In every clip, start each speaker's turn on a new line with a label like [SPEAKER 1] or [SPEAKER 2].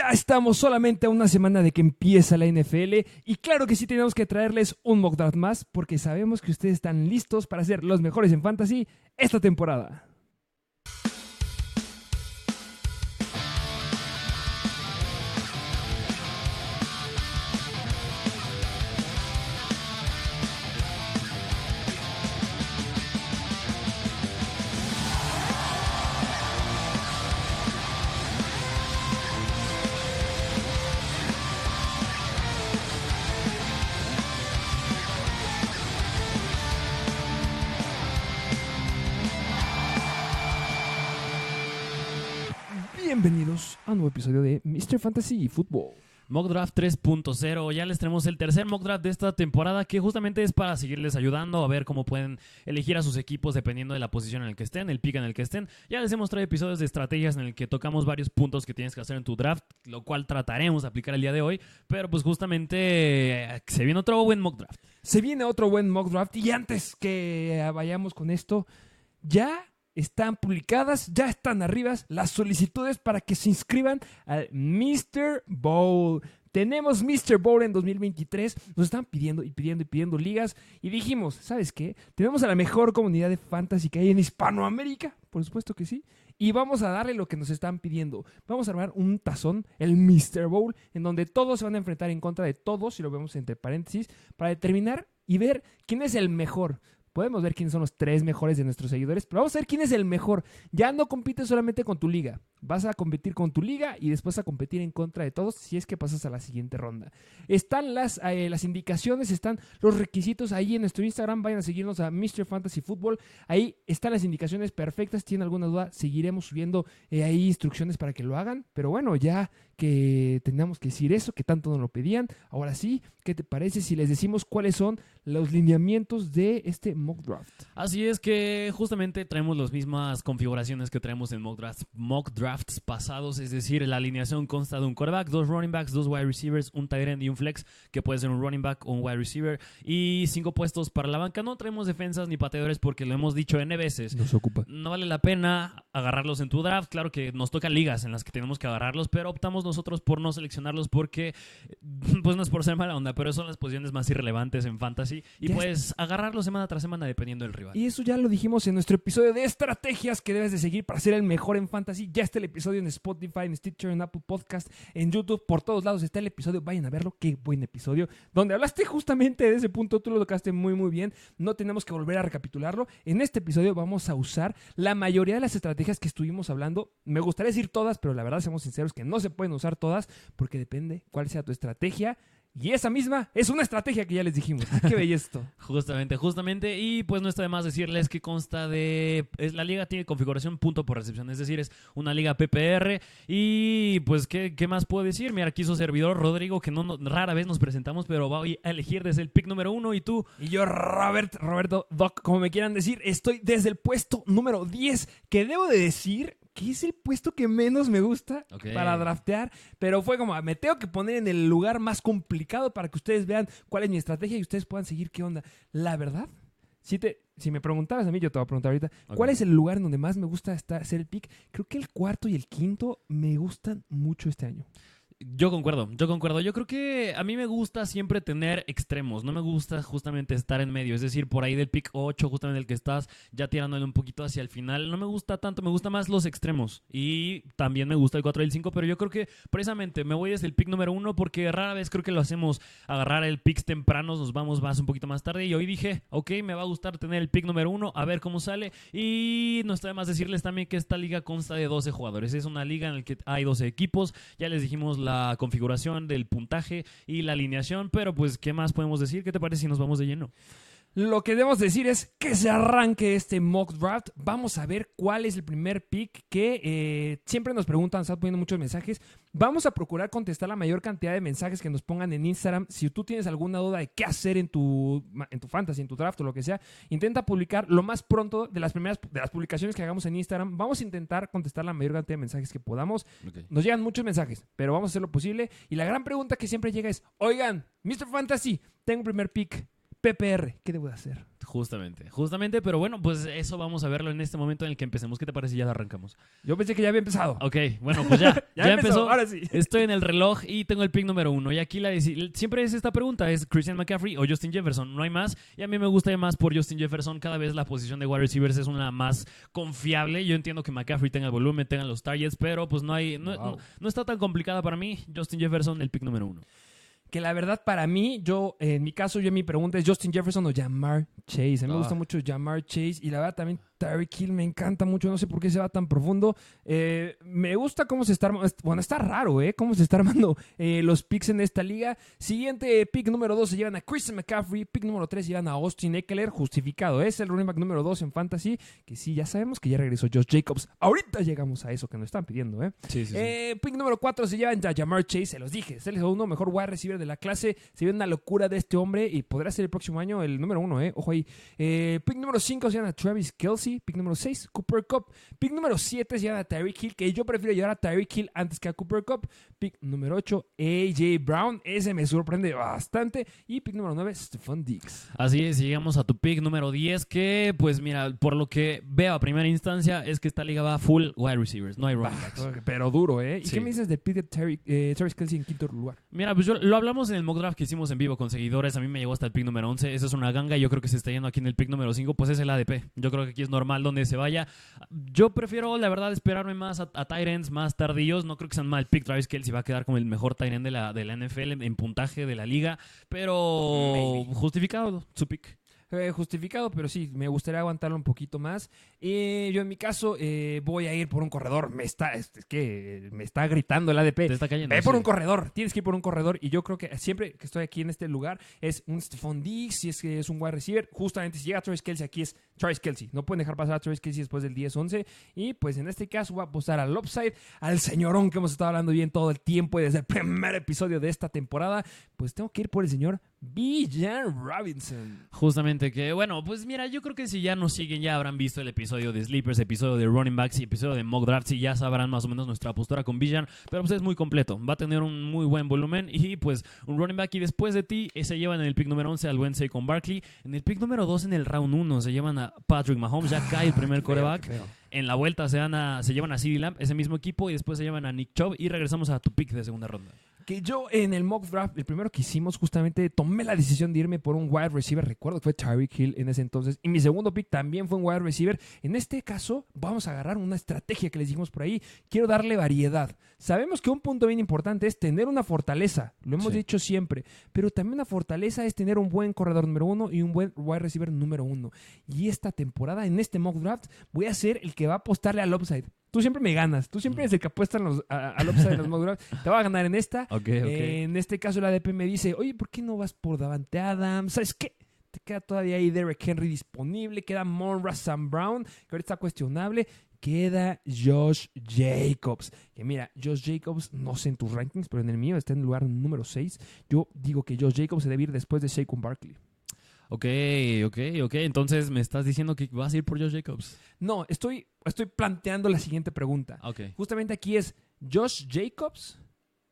[SPEAKER 1] Ya estamos solamente a una semana de que empieza la NFL y claro que sí tenemos que traerles un mock draft más porque sabemos que ustedes están listos para ser los mejores en fantasy esta temporada. Nuevo episodio de Mr. Fantasy Football.
[SPEAKER 2] Mock Draft 3.0, ya les tenemos el tercer Mock Draft de esta temporada que justamente es para seguirles ayudando a ver cómo pueden elegir a sus equipos dependiendo de la posición en el que estén, el pick en el que estén. Ya les hemos traído episodios de estrategias en el que tocamos varios puntos que tienes que hacer en tu draft, lo cual trataremos de aplicar el día de hoy, pero pues justamente eh, se viene otro buen Mock Draft.
[SPEAKER 1] Se viene otro buen mock draft y antes que vayamos con esto, ya están publicadas, ya están arriba las solicitudes para que se inscriban al Mr. Bowl. Tenemos Mr. Bowl en 2023. Nos están pidiendo y pidiendo y pidiendo ligas. Y dijimos, ¿sabes qué? Tenemos a la mejor comunidad de fantasy que hay en Hispanoamérica. Por supuesto que sí. Y vamos a darle lo que nos están pidiendo. Vamos a armar un tazón, el Mr. Bowl, en donde todos se van a enfrentar en contra de todos, si lo vemos entre paréntesis, para determinar y ver quién es el mejor. Podemos ver quiénes son los tres mejores de nuestros seguidores, pero vamos a ver quién es el mejor. Ya no compites solamente con tu liga. Vas a competir con tu liga y después a competir en contra de todos si es que pasas a la siguiente ronda. Están las, eh, las indicaciones, están los requisitos ahí en nuestro Instagram. Vayan a seguirnos a Mr. Fantasy Football. Ahí están las indicaciones perfectas. Si tienen alguna duda, seguiremos subiendo eh, ahí instrucciones para que lo hagan. Pero bueno, ya que teníamos que decir eso, que tanto nos lo pedían. Ahora sí, ¿qué te parece si les decimos cuáles son los lineamientos de este mock draft?
[SPEAKER 2] Así es que justamente traemos las mismas configuraciones que traemos en mock drafts, mock drafts pasados, es decir, la alineación consta de un quarterback, dos running backs, dos wide receivers, un tight end y un flex, que puede ser un running back o un wide receiver, y cinco puestos para la banca. No traemos defensas ni pateadores porque lo hemos dicho N veces.
[SPEAKER 1] Nos ocupa.
[SPEAKER 2] No vale la pena agarrarlos en tu draft. Claro que nos tocan ligas en las que tenemos que agarrarlos, pero optamos nosotros por no seleccionarlos porque, pues no es por ser mala onda, pero son las posiciones más irrelevantes en fantasy y
[SPEAKER 1] Ya
[SPEAKER 2] puedes agarrarlos semana tras semana dependiendo del rival.
[SPEAKER 1] Y eso ya lo dijimos en nuestro episodio de estrategias que debes de seguir para ser el mejor en fantasy. Ya está el episodio en Spotify, en Stitcher, en Apple Podcast, en YouTube, por todos lados está el episodio. Vayan a verlo, qué buen episodio. Donde hablaste justamente de ese punto, tú lo tocaste muy muy bien. No tenemos que volver a recapitularlo. En este episodio vamos a usar la mayoría de las estrategias que estuvimos hablando. Me gustaría decir todas, pero la verdad, seamos sinceros, que no se pueden usar todas porque depende cuál sea tu estrategia. Y esa misma es una estrategia que ya les dijimos. Qué bello esto.
[SPEAKER 2] Justamente, justamente. Y pues no está de más decirles que consta de. Es, la liga tiene configuración punto por recepción, es decir, es una liga PPR. Y pues, ¿qué, qué más puedo decir? Mira, aquí su servidor Rodrigo, que no, no- rara vez nos presentamos, pero va a elegir desde el pick número uno. Y tú,
[SPEAKER 1] Y yo, Robert, Roberto, Doc, como me quieran decir, estoy desde el puesto número 10, que debo de decir que es el puesto que menos me gusta para draftear, pero fue como, me tengo que poner en el lugar más complicado para que ustedes vean cuál es mi estrategia y ustedes puedan seguir qué onda. La verdad, si, te, si me preguntaras a mí, yo te voy a preguntar ahorita. ¿cuál es el lugar en donde más me gusta estar, ser el pick? Creo que el cuarto y el quinto me gustan mucho este año.
[SPEAKER 2] Yo concuerdo, yo concuerdo. Yo creo que a mí me gusta siempre tener extremos. No me gusta justamente estar en medio. Es decir, por ahí del pick 8, justamente el que estás, ya tirándole un poquito hacia el final. No me gusta tanto, me gusta más los extremos. Y también me gusta el 4 y el 5, pero yo creo que precisamente me voy desde el pick número 1 porque rara vez creo que lo hacemos agarrar el pick tempranos, nos vamos más un poquito más tarde. Y hoy dije, ok, me va a gustar tener el pick número 1, a ver cómo sale. Y no está de más decirles también que esta liga consta de 12 jugadores. Es una liga en la que hay 12 equipos. Ya les dijimos la configuración del puntaje y la alineación, pero pues, ¿qué más podemos decir? ¿Qué te parece si nos vamos de lleno?
[SPEAKER 1] Lo que debemos decir es que se arranque este mock draft. Vamos a ver cuál es el primer pick que eh, siempre nos preguntan, están poniendo muchos mensajes. Vamos a procurar contestar la mayor cantidad de mensajes que nos pongan en Instagram. Si tú tienes alguna duda de qué hacer en tu, en tu fantasy, en tu draft o lo que sea, intenta publicar lo más pronto de las primeras de las publicaciones que hagamos en Instagram. Vamos a intentar contestar la mayor cantidad de mensajes que podamos. Nos llegan muchos mensajes, pero vamos a hacer lo posible. Y la gran pregunta que siempre llega es, oigan, Mr. Fantasy, tengo un primer pick. PPR, ¿qué debo de hacer?
[SPEAKER 2] Justamente, justamente, pero bueno, pues eso vamos a verlo en este momento en el que empecemos. ¿Qué te parece si ya arrancamos?
[SPEAKER 1] Yo pensé que ya había empezado.
[SPEAKER 2] Ok, bueno, pues ya, ya, empezó.
[SPEAKER 1] Ahora sí.
[SPEAKER 2] Estoy en el reloj y tengo el pick número uno. Y aquí la siempre es esta pregunta, ¿es Christian McCaffrey o Justin Jefferson? No hay más. Y a mí me gusta más por Justin Jefferson. Cada vez la posición de wide receivers es una más confiable. Yo entiendo que McCaffrey tenga el volumen, tenga los targets, pero pues no hay, no,
[SPEAKER 1] Wow.
[SPEAKER 2] no- no está tan complicada para mí. Justin Jefferson, el pick número uno.
[SPEAKER 1] Que la verdad para mí, yo, en mi caso, yo mi pregunta es Justin Jefferson o Jamar Chase. A mí me
[SPEAKER 2] Ah.
[SPEAKER 1] gusta mucho Jamar Chase y la verdad también Tyreek Hill me encanta mucho. No sé por qué se va tan profundo. Eh, me gusta cómo se está armando. Bueno, está raro, ¿eh? Cómo se está armando eh, los picks en esta liga. Siguiente pick número 2 se llevan a Christian McCaffrey. Pick número 3 se llevan a Austin Eckler. Justificado. Es el running back número 2 en Fantasy. Que sí, ya sabemos que ya regresó Josh Jacobs. Ahorita llegamos a eso que nos están pidiendo, ¿eh?
[SPEAKER 2] Sí, sí,
[SPEAKER 1] Eh, pick número 4 se llevan a Jamar Chase, se los dije. Es el segundo mejor wide receiver de la clase. Se ve una locura de este hombre y podrá ser el próximo año el número 1, ¿eh? Ojo ahí. Pick número 5 se llevan a Travis Kelsey. Pick número 6, Cooper Cup. Pick número 7 se llevan a Tyreek Hill, que yo prefiero llevar a Tyreek Hill antes que a Cooper Cup. Pick número 8, AJ Brown. Ese me sorprende bastante. Y pick número 9, Stephon Diggs.
[SPEAKER 2] Así es, llegamos a tu pick número 10, que pues mira, por lo que veo a primera instancia es que esta liga va full wide receivers, no hay running backs.
[SPEAKER 1] Pero duro, ¿eh? ¿Y
[SPEAKER 2] Sí.
[SPEAKER 1] qué me dices de Terry- eh, Kelsey en quinto lugar?
[SPEAKER 2] Mira, pues yo lo hablamos en el mock draft que hicimos en vivo con seguidores, a mí me llegó hasta el pick número 11, esa es una ganga, yo creo que se está yendo aquí en el pick número 5, pues es el ADP, yo creo que aquí es normal donde se vaya. Yo prefiero, la verdad, esperarme más a, a ends más tardíos, no creo que sean mal pick, Travis Kelsey va a quedar como el mejor end de la, de la NFL en, en puntaje de la liga, pero
[SPEAKER 1] Maybe.
[SPEAKER 2] justificado su pick.
[SPEAKER 1] Eh, justificado, pero sí, me gustaría aguantarlo un poquito más. Eh, yo en mi caso eh, voy a ir por un corredor. Me está, es, es que me está gritando el
[SPEAKER 2] Te
[SPEAKER 1] ADP.
[SPEAKER 2] está cayendo.
[SPEAKER 1] Ve por
[SPEAKER 2] sí.
[SPEAKER 1] un corredor, tienes que ir por un corredor. Y yo creo que siempre que estoy aquí en este lugar es un Stephon Diggs, si es que es un wide receiver. Justamente si llega Travis Kelsey, aquí es Travis Kelsey. No pueden dejar pasar a Travis Kelsey después del 10-11. Y pues en este caso voy a apostar al upside, al señorón que hemos estado hablando bien todo el tiempo y desde el primer episodio de esta temporada. Pues tengo que ir por el señor Bijan Robinson.
[SPEAKER 2] Justamente que, bueno, pues mira, yo creo que si ya nos siguen, ya habrán visto el episodio de Sleepers, episodio de Running Backs y episodio de Mock Drafts y ya sabrán más o menos nuestra postura con Villan, pero pues es muy completo, va a tener un muy buen volumen y pues un running back y después de ti eh, se llevan en el pick número 11 al Wednesday con Barkley, en el pick número 2 en el round 1 se llevan a Patrick Mahomes, ya cae el primer coreback,
[SPEAKER 1] feo.
[SPEAKER 2] en la vuelta se, dan a, se llevan a CeeDee Lamb, ese mismo equipo y después se llevan a Nick Chubb y regresamos a tu pick de segunda ronda.
[SPEAKER 1] Que yo en el mock draft, el primero que hicimos, justamente tomé la decisión de irme por un wide receiver. Recuerdo que fue Tyreek Hill en ese entonces. Y mi segundo pick también fue un wide receiver. En este caso, vamos a agarrar una estrategia que les dijimos por ahí. Quiero darle variedad. Sabemos que un punto bien importante es tener una fortaleza. Lo hemos
[SPEAKER 2] Sí.
[SPEAKER 1] dicho siempre. Pero también una fortaleza es tener un buen corredor número uno y un buen wide receiver número uno. Y esta temporada, en este mock draft, voy a ser el que va a apostarle al upside. Tú siempre me ganas. Tú siempre eres el que apuesta en los- a- al upside en los mock drafts. Te voy a ganar en esta. En este caso, el ADP me dice, oye, ¿por qué no vas por Davante Adams? ¿Sabes qué? Te queda todavía ahí Derek Henry disponible, queda Monra Sam Brown, que ahorita está cuestionable, queda Josh Jacobs. Que mira, Josh Jacobs, no sé en tus rankings, pero en el mío está en el lugar número 6. Yo digo que Josh Jacobs se debe ir después de Saquon Barkley.
[SPEAKER 2] Ok, ok, ok, entonces me estás diciendo que vas a ir por Josh Jacobs.
[SPEAKER 1] No, estoy, estoy planteando la siguiente pregunta.
[SPEAKER 2] Ok.
[SPEAKER 1] Justamente aquí es Josh Jacobs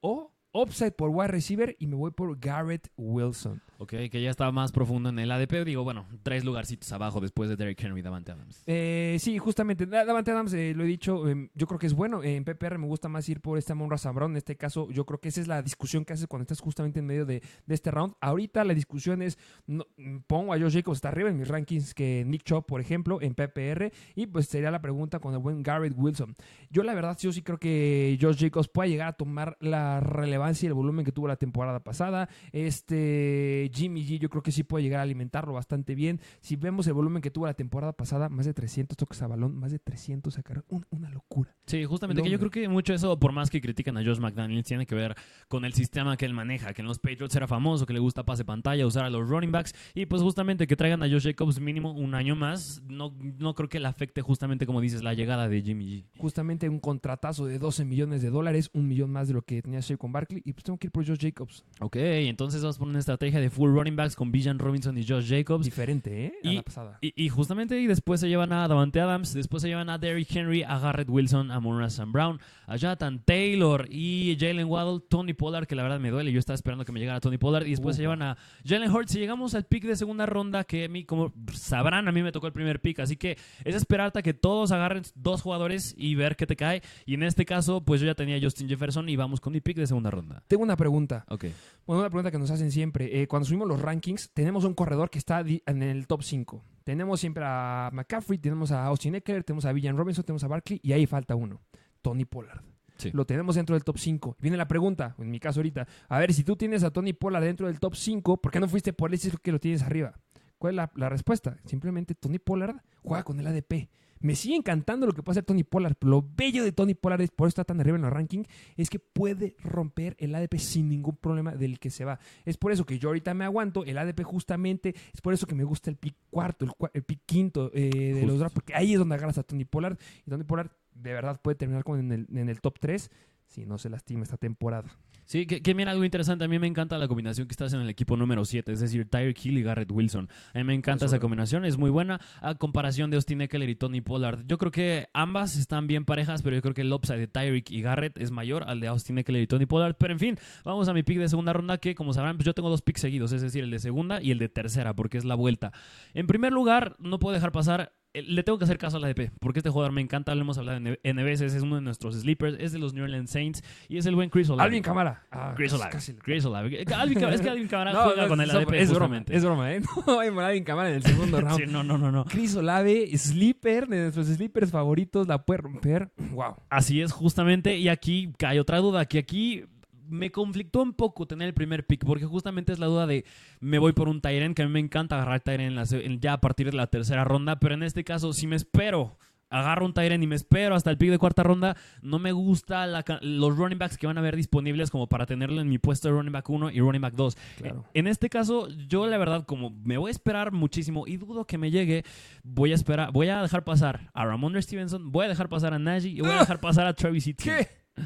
[SPEAKER 1] o upside por wide receiver y me voy por Garrett Wilson.
[SPEAKER 2] Ok, que ya está más profundo en el ADP. Digo, bueno, tres lugarcitos abajo después de Derrick Henry y Davante Adams.
[SPEAKER 1] Eh, sí, justamente. Da- Davante Adams, eh, lo he dicho, eh, yo creo que es bueno. En PPR me gusta más ir por esta Monra Brown. En este caso, yo creo que esa es la discusión que haces cuando estás justamente en medio de, de este round. Ahorita la discusión es, no, pongo a Josh Jacobs hasta arriba en mis rankings que Nick Chubb, por ejemplo, en PPR. Y pues sería la pregunta con el buen Garrett Wilson. Yo la verdad, yo sí creo que Josh Jacobs pueda llegar a tomar la relevancia y el volumen que tuvo la temporada pasada. Este Jimmy G, yo creo que sí puede llegar a alimentarlo bastante bien. Si vemos el volumen que tuvo la temporada pasada, más de 300 toques a balón, más de 300 sacar, un- una locura.
[SPEAKER 2] Sí, justamente que yo creo que mucho eso, por más que critican a Josh McDaniels, tiene que ver con el sistema que él maneja, que en los Patriots era famoso, que le gusta pase pantalla, usar a los running backs, y pues justamente que traigan a Josh Jacobs mínimo un año más, no, no creo que le afecte justamente, como dices, la llegada de Jimmy G.
[SPEAKER 1] Justamente un contratazo de 12 millones de dólares, un millón más de lo que tenía Saquon Barkley. Barkley y pues tengo que ir por Josh Jacobs.
[SPEAKER 2] Ok, entonces vas por una estrategia de full running backs con Bijan Robinson y Josh Jacobs.
[SPEAKER 1] Diferente, ¿eh? A
[SPEAKER 2] Y-
[SPEAKER 1] la pasada.
[SPEAKER 2] Y, y justamente y después se llevan a Davante Adams, después se llevan a Derrick Henry, a Garrett Wilson, a Monra Sam Brown, a Jonathan Taylor y Jalen Waddle, Tony Pollard, que la verdad me duele, yo estaba esperando que me llegara Tony Pollard, y después se llevan a Jalen Hurts y llegamos al pick de segunda ronda, que a mí, como sabrán, a mí me tocó el primer pick, así que es esperarte a que todos agarren dos jugadores y ver qué te cae, y en este caso, pues yo ya tenía a Justin Jefferson y vamos con mi pick de segunda ronda.
[SPEAKER 1] Tengo una pregunta.
[SPEAKER 2] Ok.
[SPEAKER 1] Bueno, una pregunta que nos hacen siempre. Eh, cuando subimos los rankings, tenemos un corredor que está en el top 5. Tenemos siempre a McCaffrey, tenemos a Austin Eckler, tenemos a Villan Robinson, tenemos a Barkley y ahí falta uno. Tony Pollard.
[SPEAKER 2] Sí.
[SPEAKER 1] Lo tenemos dentro del top 5. Viene la pregunta, en mi caso ahorita. A ver, si tú tienes a Tony Pollard dentro del top 5, ¿por qué no fuiste por él si es que lo tienes arriba? ¿Cuál es la, la respuesta? Simplemente Tony Pollard juega con el ADP. Me sigue encantando lo que puede hacer Tony Pollard. Lo bello de Tony Pollard es por eso está tan arriba en los rankings es que puede romper el ADP sin ningún problema del que se va. Es por eso que yo ahorita me aguanto el ADP justamente, es por eso que me gusta el pick cuarto, el, el pick quinto eh, de los drafts, porque ahí es donde agarras a Tony Pollard y Tony Pollard de verdad puede terminar con en el, en el top 3 si no se lastima esta temporada.
[SPEAKER 2] Sí, que, que mira algo interesante. A mí me encanta la combinación que estás en el equipo número 7, es decir, Tyreek Hill y Garrett Wilson. A mí me encanta
[SPEAKER 1] Eso
[SPEAKER 2] esa
[SPEAKER 1] es.
[SPEAKER 2] combinación, es muy buena. A comparación de Austin Eckler y Tony Pollard, yo creo que ambas están bien parejas, pero yo creo que el upside de Tyreek y Garrett es mayor al de Austin Eckler y Tony Pollard. Pero en fin, vamos a mi pick de segunda ronda, que como sabrán, pues yo tengo dos picks seguidos, es decir, el de segunda y el de tercera, porque es la vuelta. En primer lugar, no puedo dejar pasar. Eh, Le tengo que hacer caso al ADP, porque este jugador me encanta, lo hemos hablado en N veces, es uno de nuestros sleepers, es de los New Orleans Saints y es el buen Chris Olave.
[SPEAKER 1] Alvin Camara. Ah,
[SPEAKER 2] Chris Olave.
[SPEAKER 1] casi-
[SPEAKER 2] Chris Olave. Alvin es que Alvin Camara
[SPEAKER 1] No,
[SPEAKER 2] juega
[SPEAKER 1] no,
[SPEAKER 2] con el ADP
[SPEAKER 1] Es broma, es broma, ¿eh? No hay Alvin Camara en el segundo round.
[SPEAKER 2] Sí, no, no, no, no.
[SPEAKER 1] Chris Olave, sleeper, de nuestros sleepers favoritos, la puede romper. Wow.
[SPEAKER 2] Así es, justamente. Y aquí cae otra duda, que aquí me conflictó un poco tener el primer pick, porque justamente es la duda de me voy por un Tyren, que a mí me encanta agarrar Tyren ya a partir de la tercera ronda, pero en este caso, si me espero, agarro un Tyren y me espero hasta el pick de cuarta ronda, no me gusta la los running backs que van a haber disponibles como para tenerlo en mi puesto de running back 1 y running back 2.
[SPEAKER 1] Claro.
[SPEAKER 2] En este caso, yo la verdad, como me voy a esperar muchísimo y dudo que me llegue, voy a esperar, voy a dejar pasar a Ramondre Stevenson, voy a dejar pasar a Najee y voy a dejar pasar a Travis Etienne.
[SPEAKER 1] ¿Qué?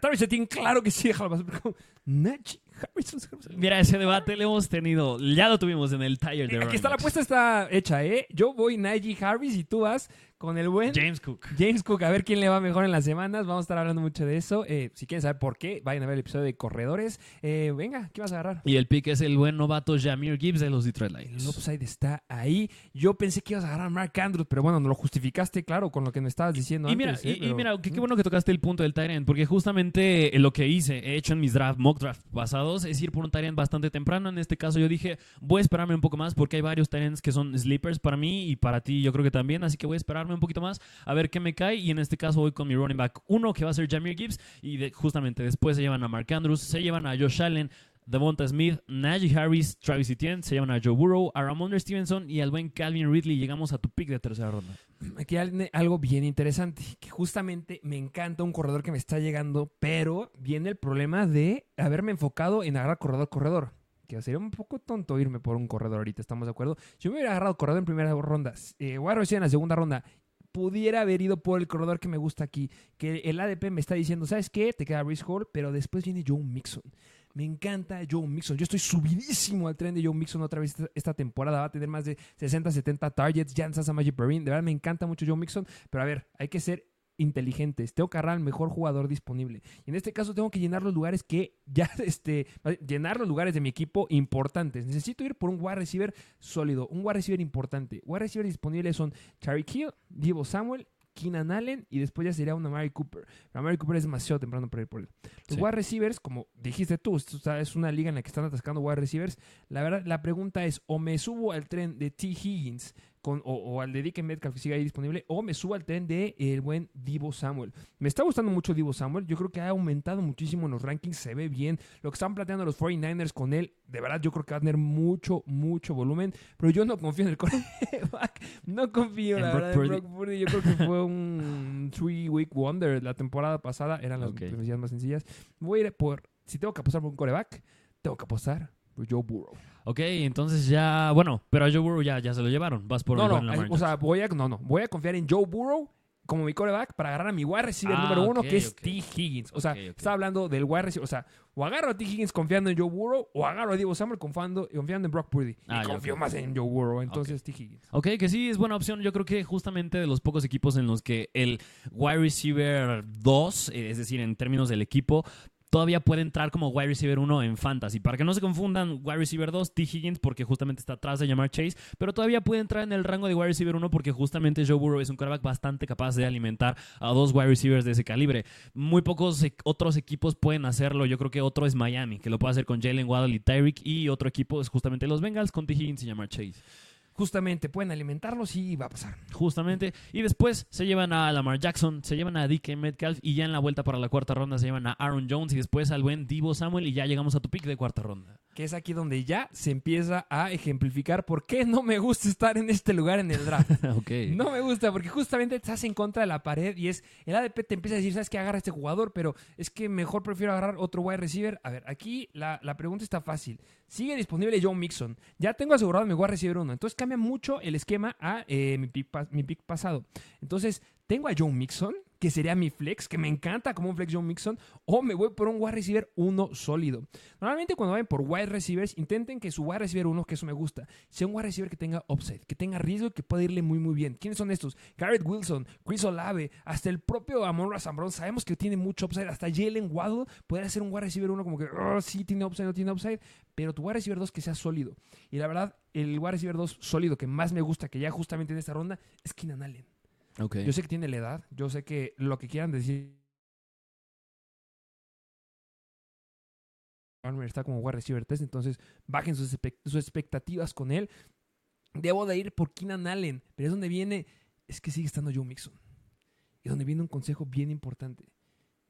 [SPEAKER 1] Travis Etienne, claro que sí, déjalo pasar. pero Najee Harrison.
[SPEAKER 2] Mira, ese debate lo hemos tenido, ya lo tuvimos en el Tire de
[SPEAKER 1] Aquí
[SPEAKER 2] running
[SPEAKER 1] está la
[SPEAKER 2] backs.
[SPEAKER 1] apuesta, está hecha, ¿eh? Yo voy Najee Harris y tú vas con el buen
[SPEAKER 2] James Cook.
[SPEAKER 1] James Cook, a ver quién le va mejor en las semanas. Vamos a estar hablando mucho de eso. Eh, si quieren saber por qué, vayan a ver el episodio de Corredores. Eh, venga, ¿qué vas a agarrar?
[SPEAKER 2] Y el pick es el buen novato Jameer Gibbs de los Detroit
[SPEAKER 1] El
[SPEAKER 2] Lions.
[SPEAKER 1] upside está ahí. Yo pensé que ibas a agarrar a Mark Andrews, pero bueno, no lo justificaste, claro, con lo que me estabas diciendo
[SPEAKER 2] Y mira,
[SPEAKER 1] antes. ¿eh?
[SPEAKER 2] y
[SPEAKER 1] Pero-
[SPEAKER 2] mira, qué, qué bueno que tocaste el punto del Tyrant, porque justamente lo que hice, he hecho en mis draft, mock draft es ir por un Tyrant bastante temprano. En este caso yo dije, voy a esperarme un poco más porque hay varios Tyrants que son sleepers para mí y para ti yo creo que también, así que voy a esperarme un poquito más a ver qué me cae y en este caso voy con mi running back 1 que va a ser Jameer Gibbs y de- justamente después se llevan a Mark Andrews, se llevan a Josh Allen, Devonta Smith, Najee Harris, Travis Etienne, se llevan a Joe Burrow, a Ramondre Stevenson y al buen Calvin Ridley. Llegamos a tu pick de tercera ronda.
[SPEAKER 1] Aquí hay algo bien interesante, que justamente me encanta un corredor que me está llegando, pero viene el problema de haberme enfocado en agarrar corredor, corredor. Que sería un poco tonto irme por un corredor ahorita, ¿estamos de acuerdo? Yo me hubiera agarrado corredor en primera ronda, eh, recibir en la segunda ronda, pudiera haber ido por el corredor que me gusta aquí, que el ADP me está diciendo, ¿sabes qué? Te queda Brice Hall, pero después viene Joe Mixon. Me encanta Joe Mixon. Yo estoy subidísimo al tren de Joe Mixon otra vez esta, temporada. Va a tener más de 60, 70 targets. Ya en Sasa Magic Perrin. De verdad me encanta mucho Joe Mixon. Pero a ver, hay que ser inteligentes. Tengo que agarrar al mejor jugador disponible. Y en este caso tengo que llenar los lugares que ya, este, llenar los lugares de mi equipo importantes. Necesito ir por un wide receiver sólido, un wide receiver importante. Wide receiver disponibles son Charlie Hill, Divo Samuel, Keenan Allen y después ya sería una Mary Cooper. Pero Mary Cooper es demasiado temprano para ir por él. Los
[SPEAKER 2] Sí.
[SPEAKER 1] wide receivers, como dijiste tú, esto es una liga en la que están atascando wide receivers. La verdad, la pregunta es, o me subo al tren de T. Higgins con, o, o al de DK Metcalf que siga ahí disponible, o me subo al tren de el buen Divo Samuel. Me está gustando mucho Divo Samuel. Yo creo que ha aumentado muchísimo en los rankings. Se ve bien. Lo que están planteando los 49ers con él, de verdad, yo creo que va a tener mucho, mucho volumen. Pero yo no confío en el quarterback. No confío,
[SPEAKER 2] En
[SPEAKER 1] la
[SPEAKER 2] Brock
[SPEAKER 1] verdad, en
[SPEAKER 2] Purdy.
[SPEAKER 1] Brock Purdy. Yo creo que fue un three-week wonder la temporada pasada. Eran las
[SPEAKER 2] Ok.
[SPEAKER 1] noticias más sencillas. Voy a ir por, si tengo que apostar por un coreback, tengo que apostar por Joe Burrow.
[SPEAKER 2] Ok, entonces ya, bueno, pero a Joe Burrow ya, ya se lo llevaron. Vas por
[SPEAKER 1] no, no,
[SPEAKER 2] Lamar
[SPEAKER 1] o sea, voy a, no, no, voy a confiar en Joe Burrow como mi coreback para agarrar a mi wide receiver
[SPEAKER 2] Ah,
[SPEAKER 1] número uno,
[SPEAKER 2] ok,
[SPEAKER 1] que es
[SPEAKER 2] ok.
[SPEAKER 1] T. Higgins. O sea,
[SPEAKER 2] Ok, ok.
[SPEAKER 1] estaba hablando del wide receiver. O sea, o agarro a T. Higgins confiando en Joe Burrow, o agarro a Divo Samuel confiando, confiando en Brock Purdy.
[SPEAKER 2] Ah,
[SPEAKER 1] y
[SPEAKER 2] ya,
[SPEAKER 1] confío más en Joe Burrow, entonces T. Higgins.
[SPEAKER 2] Ok, que sí es buena opción. Yo creo que justamente de los pocos equipos en los que el wide receiver 2, eh, es decir, en términos del equipo, todavía puede entrar como wide receiver 1 en fantasy. Para que no se confundan, wide receiver 2, T. Higgins, porque justamente está atrás de llamar Chase, pero todavía puede entrar en el rango de wide receiver 1 porque justamente Joe Burrow es un quarterback bastante capaz de alimentar a dos wide receivers de ese calibre. Muy pocos e- otros equipos pueden hacerlo. Yo creo que otro es Miami, que lo puede hacer con Jalen Waddle y Tyreek, y otro equipo es justamente los Bengals con T. Higgins y llamar Chase.
[SPEAKER 1] Justamente, pueden alimentarlos y va a pasar.
[SPEAKER 2] Justamente. Y después se llevan a Lamar Jackson, se llevan a DK Metcalf y ya en la vuelta para la cuarta ronda se llevan a Aaron Jones y después al buen Divo Samuel y ya llegamos a tu pick de cuarta ronda.
[SPEAKER 1] Que es aquí donde ya se empieza a ejemplificar por qué no me gusta estar en este lugar en el draft. No me gusta porque justamente estás en contra de la pared y es el ADP te empieza a decir, sabes que agarra a este jugador, pero es que mejor prefiero agarrar otro wide receiver. A ver, aquí la, la pregunta está fácil. Sigue disponible Joe Mixon. Ya tengo asegurado mi wide receiver 1. Entonces cambia mucho el esquema a eh, mi, pick pa- mi pick pasado. Entonces tengo a Joe Mixon, que sería mi flex, que me encanta como un flex Joe Mixon, o me voy por un wide receiver 1 sólido. Normalmente cuando vayan por wide receivers, intenten que su wide receiver 1, que eso me gusta, sea un wide receiver que tenga upside, que tenga riesgo y que pueda irle muy muy bien. ¿Quiénes son estos? Garrett Wilson, Chris Olave, hasta el propio Amon Razambron, sabemos que tiene mucho upside, hasta Jalen Waddle puede ser un wide receiver 1 como que, "Oh, sí tiene upside, no tiene upside, pero tu wide receiver 2 que sea sólido. Y la verdad, el wide receiver 2 sólido que más me gusta, que ya justamente en esta ronda, es Keenan Allen.
[SPEAKER 2] Ok.
[SPEAKER 1] Yo sé que tiene la edad, yo sé que lo que quieran decir. Está como wide receiver 3, entonces bajen sus, espe- sus expectativas con él. Debo de ir por Keenan Allen, pero es donde viene, es que sigue estando Joe Mixon. Y donde viene un consejo bien importante.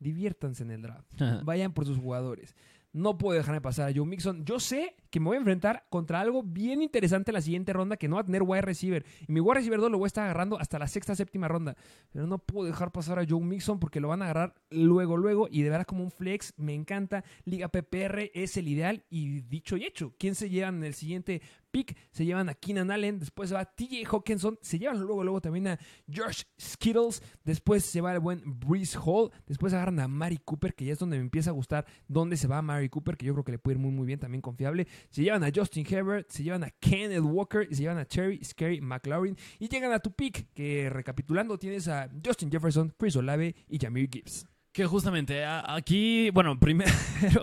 [SPEAKER 1] Diviértanse en el draft. Vayan por sus jugadores. No puedo dejarme pasar a Joe Mixon. Yo sé que me voy a enfrentar contra algo bien interesante en la siguiente ronda que no va a tener wide receiver. Y mi wide receiver 2 lo voy a estar agarrando hasta la sexta, séptima ronda. Pero no puedo dejar pasar a Joe Mixon porque lo van a agarrar luego, luego. Y de verdad como un flex. Me encanta. Liga PPR es el ideal. Y dicho y hecho, ¿quién se llevan en el siguiente pick? Se llevan a Keenan Allen. Después se va TJ Hawkinson. Se llevan luego, luego también a Josh Skittles. Después se va el buen Breeze Hall. Después agarran a Mari Cooper, que ya es donde me empieza a gustar dónde se va Mari Cooper, que yo creo que le puede ir muy, muy bien, también confiable. Se llevan a Justin Herbert, se llevan a Kenneth Walker, y se llevan a Cherry Scary McLaurin. Y llegan a tu pick, que recapitulando tienes a Justin Jefferson, Chris Olave y Jameer Gibbs.
[SPEAKER 2] Que justamente aquí, bueno, primero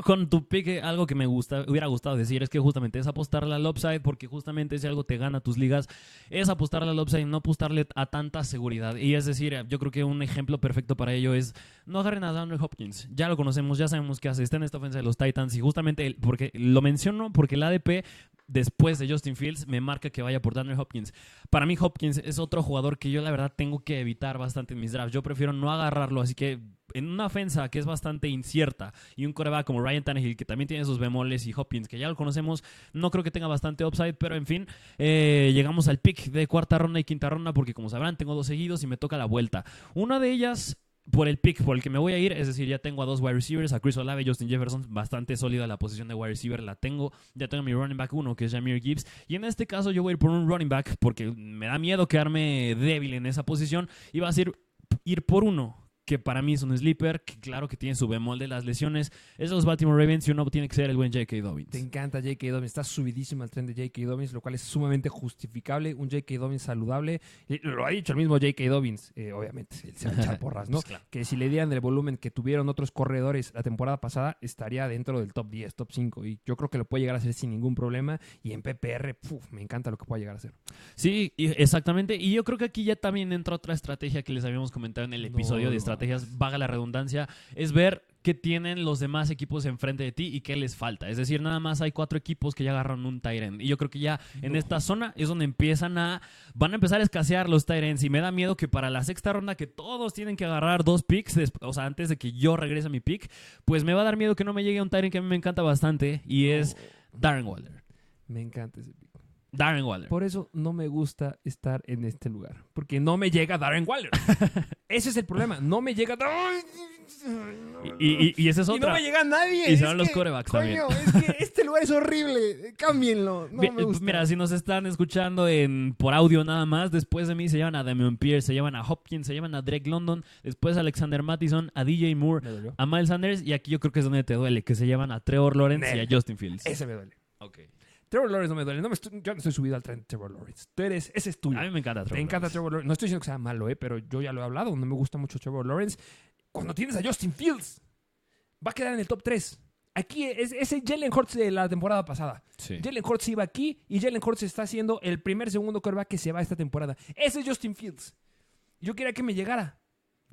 [SPEAKER 2] con tu pick, eh, algo que me gusta, hubiera gustado decir es que justamente es apostarle al upside, porque justamente si algo te gana tus ligas, es apostarle al upside, no apostarle a tanta seguridad. Y es decir, yo creo que un ejemplo perfecto para ello es no agarren a DeAndre Hopkins. Ya lo conocemos, ya sabemos qué hace, está en esta ofensa de los Titans, y justamente porque lo menciono porque el ADP después de Justin Fields me marca que vaya por DeAndre Hopkins. Para mí Hopkins es otro jugador que yo la verdad tengo que evitar bastante en mis drafts. Yo prefiero no agarrarlo, así que en una ofensa que es bastante incierta y un coreback como Ryan Tannehill que también tiene sus bemoles y Hopkins que ya lo conocemos, no creo que tenga bastante upside, pero en fin, eh, llegamos al pick de cuarta ronda y quinta ronda porque como sabrán tengo dos seguidos y me toca la vuelta. Una de ellas por el pick por el que me voy a ir, es decir, ya tengo a dos wide receivers, a Chris Olave y Justin Jefferson, bastante sólida la posición de wide receiver, la tengo. Ya tengo mi running back uno, que es Jameer Gibbs. Y en este caso yo voy a ir por un running back porque me da miedo quedarme débil en esa posición. Y va a ser ir por uno que para mí es un sleeper, que claro que tiene su bemol de las lesiones. Es los Baltimore Ravens y uno tiene que ser el buen J.K. Dobbins.
[SPEAKER 1] Te encanta J.K. Dobbins, está subidísimo el tren de J.K. Dobbins, lo cual es sumamente justificable. Un J.K. Dobbins saludable, lo ha dicho el mismo J.K. Dobbins, eh, obviamente, se va a echar porras, ¿no?
[SPEAKER 2] Pues claro.
[SPEAKER 1] que si le dieran el volumen que tuvieron otros corredores la temporada pasada, estaría dentro del top 10, top 5. Y yo creo que lo puede llegar a hacer sin ningún problema. Y en PPR, puf, me encanta lo que puede llegar a hacer.
[SPEAKER 2] Sí, exactamente. Y yo creo que aquí ya también entra otra estrategia que les habíamos comentado en el
[SPEAKER 1] No
[SPEAKER 2] episodio de estrategias, vaga la redundancia, es ver qué tienen los demás equipos enfrente de ti y qué les falta. Es decir, nada más hay cuatro equipos que ya agarraron un Tyrant. Y yo creo que ya en esta zona es donde empiezan a. Van a empezar a escasear los Tyrants. Y me da miedo que para la sexta ronda, que todos tienen que agarrar dos picks, o sea, antes de que yo regrese a mi pick, pues me va a dar miedo que no me llegue un Tyrant que a mí me encanta bastante. Y es Darren Waller.
[SPEAKER 1] Me encanta ese pick.
[SPEAKER 2] Darren Waller.
[SPEAKER 1] Por eso no me gusta estar en este lugar. Porque no me llega Darren Waller. Ese es el problema. No me llega.
[SPEAKER 2] Y, y, y esa es
[SPEAKER 1] Y
[SPEAKER 2] otra.
[SPEAKER 1] no me llega nadie.
[SPEAKER 2] Y serán los
[SPEAKER 1] que,
[SPEAKER 2] quarterbacks
[SPEAKER 1] coño, es que este lugar es horrible. Cámbienlo. No
[SPEAKER 2] Mi-
[SPEAKER 1] me gusta.
[SPEAKER 2] Mira, si nos están escuchando en por audio nada más, después de mí se llevan a Damian Pierce, se llevan a Hopkins, se llevan a Drake London, después a Alexander Mattison, a DJ Moore, a Miles Sanders y aquí yo creo que es donde te duele, que se llevan a Trevor Lawrence y a. Justin Fields.
[SPEAKER 1] Ese me duele.
[SPEAKER 2] Ok.
[SPEAKER 1] Trevor Lawrence no me duele. No me estoy- yo no estoy subido al tren de Trevor Lawrence. Tú eres, ese es tuyo.
[SPEAKER 2] A mí me encanta Trevor
[SPEAKER 1] Me encanta
[SPEAKER 2] Lawrence.
[SPEAKER 1] Trevor Lawrence. No estoy diciendo que sea malo, ¿eh? pero yo ya lo he hablado. No me gusta mucho Trevor Lawrence. Cuando tienes a Justin Fields, va a quedar en el top 3. Aquí es ese Jalen Hurts de la temporada pasada.
[SPEAKER 2] Sí.
[SPEAKER 1] Jalen Hurts iba aquí y Jalen Hurts está siendo el primer segundo quarterback que se va esta temporada. Ese es Justin Fields. Yo quería que me llegara,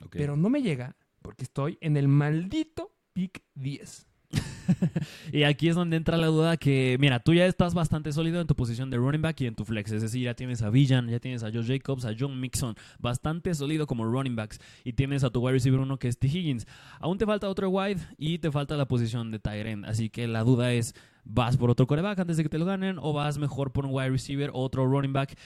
[SPEAKER 2] Ok.
[SPEAKER 1] pero no me llega porque estoy en el maldito pick 10.
[SPEAKER 2] Y aquí es donde entra la duda que, mira, tú ya estás bastante sólido en tu posición de running back y en tu flex. Es decir, ya tienes a Villan, ya tienes a Joe Jacobs, a John Mixon, bastante sólido como running backs. Y tienes a tu wide receiver uno que es T. Higgins. Aún te falta otro wide y te falta la posición de tight end. Así que la duda es, ¿vas por otro coreback antes de que te lo ganen o vas mejor por un wide receiver otro running back?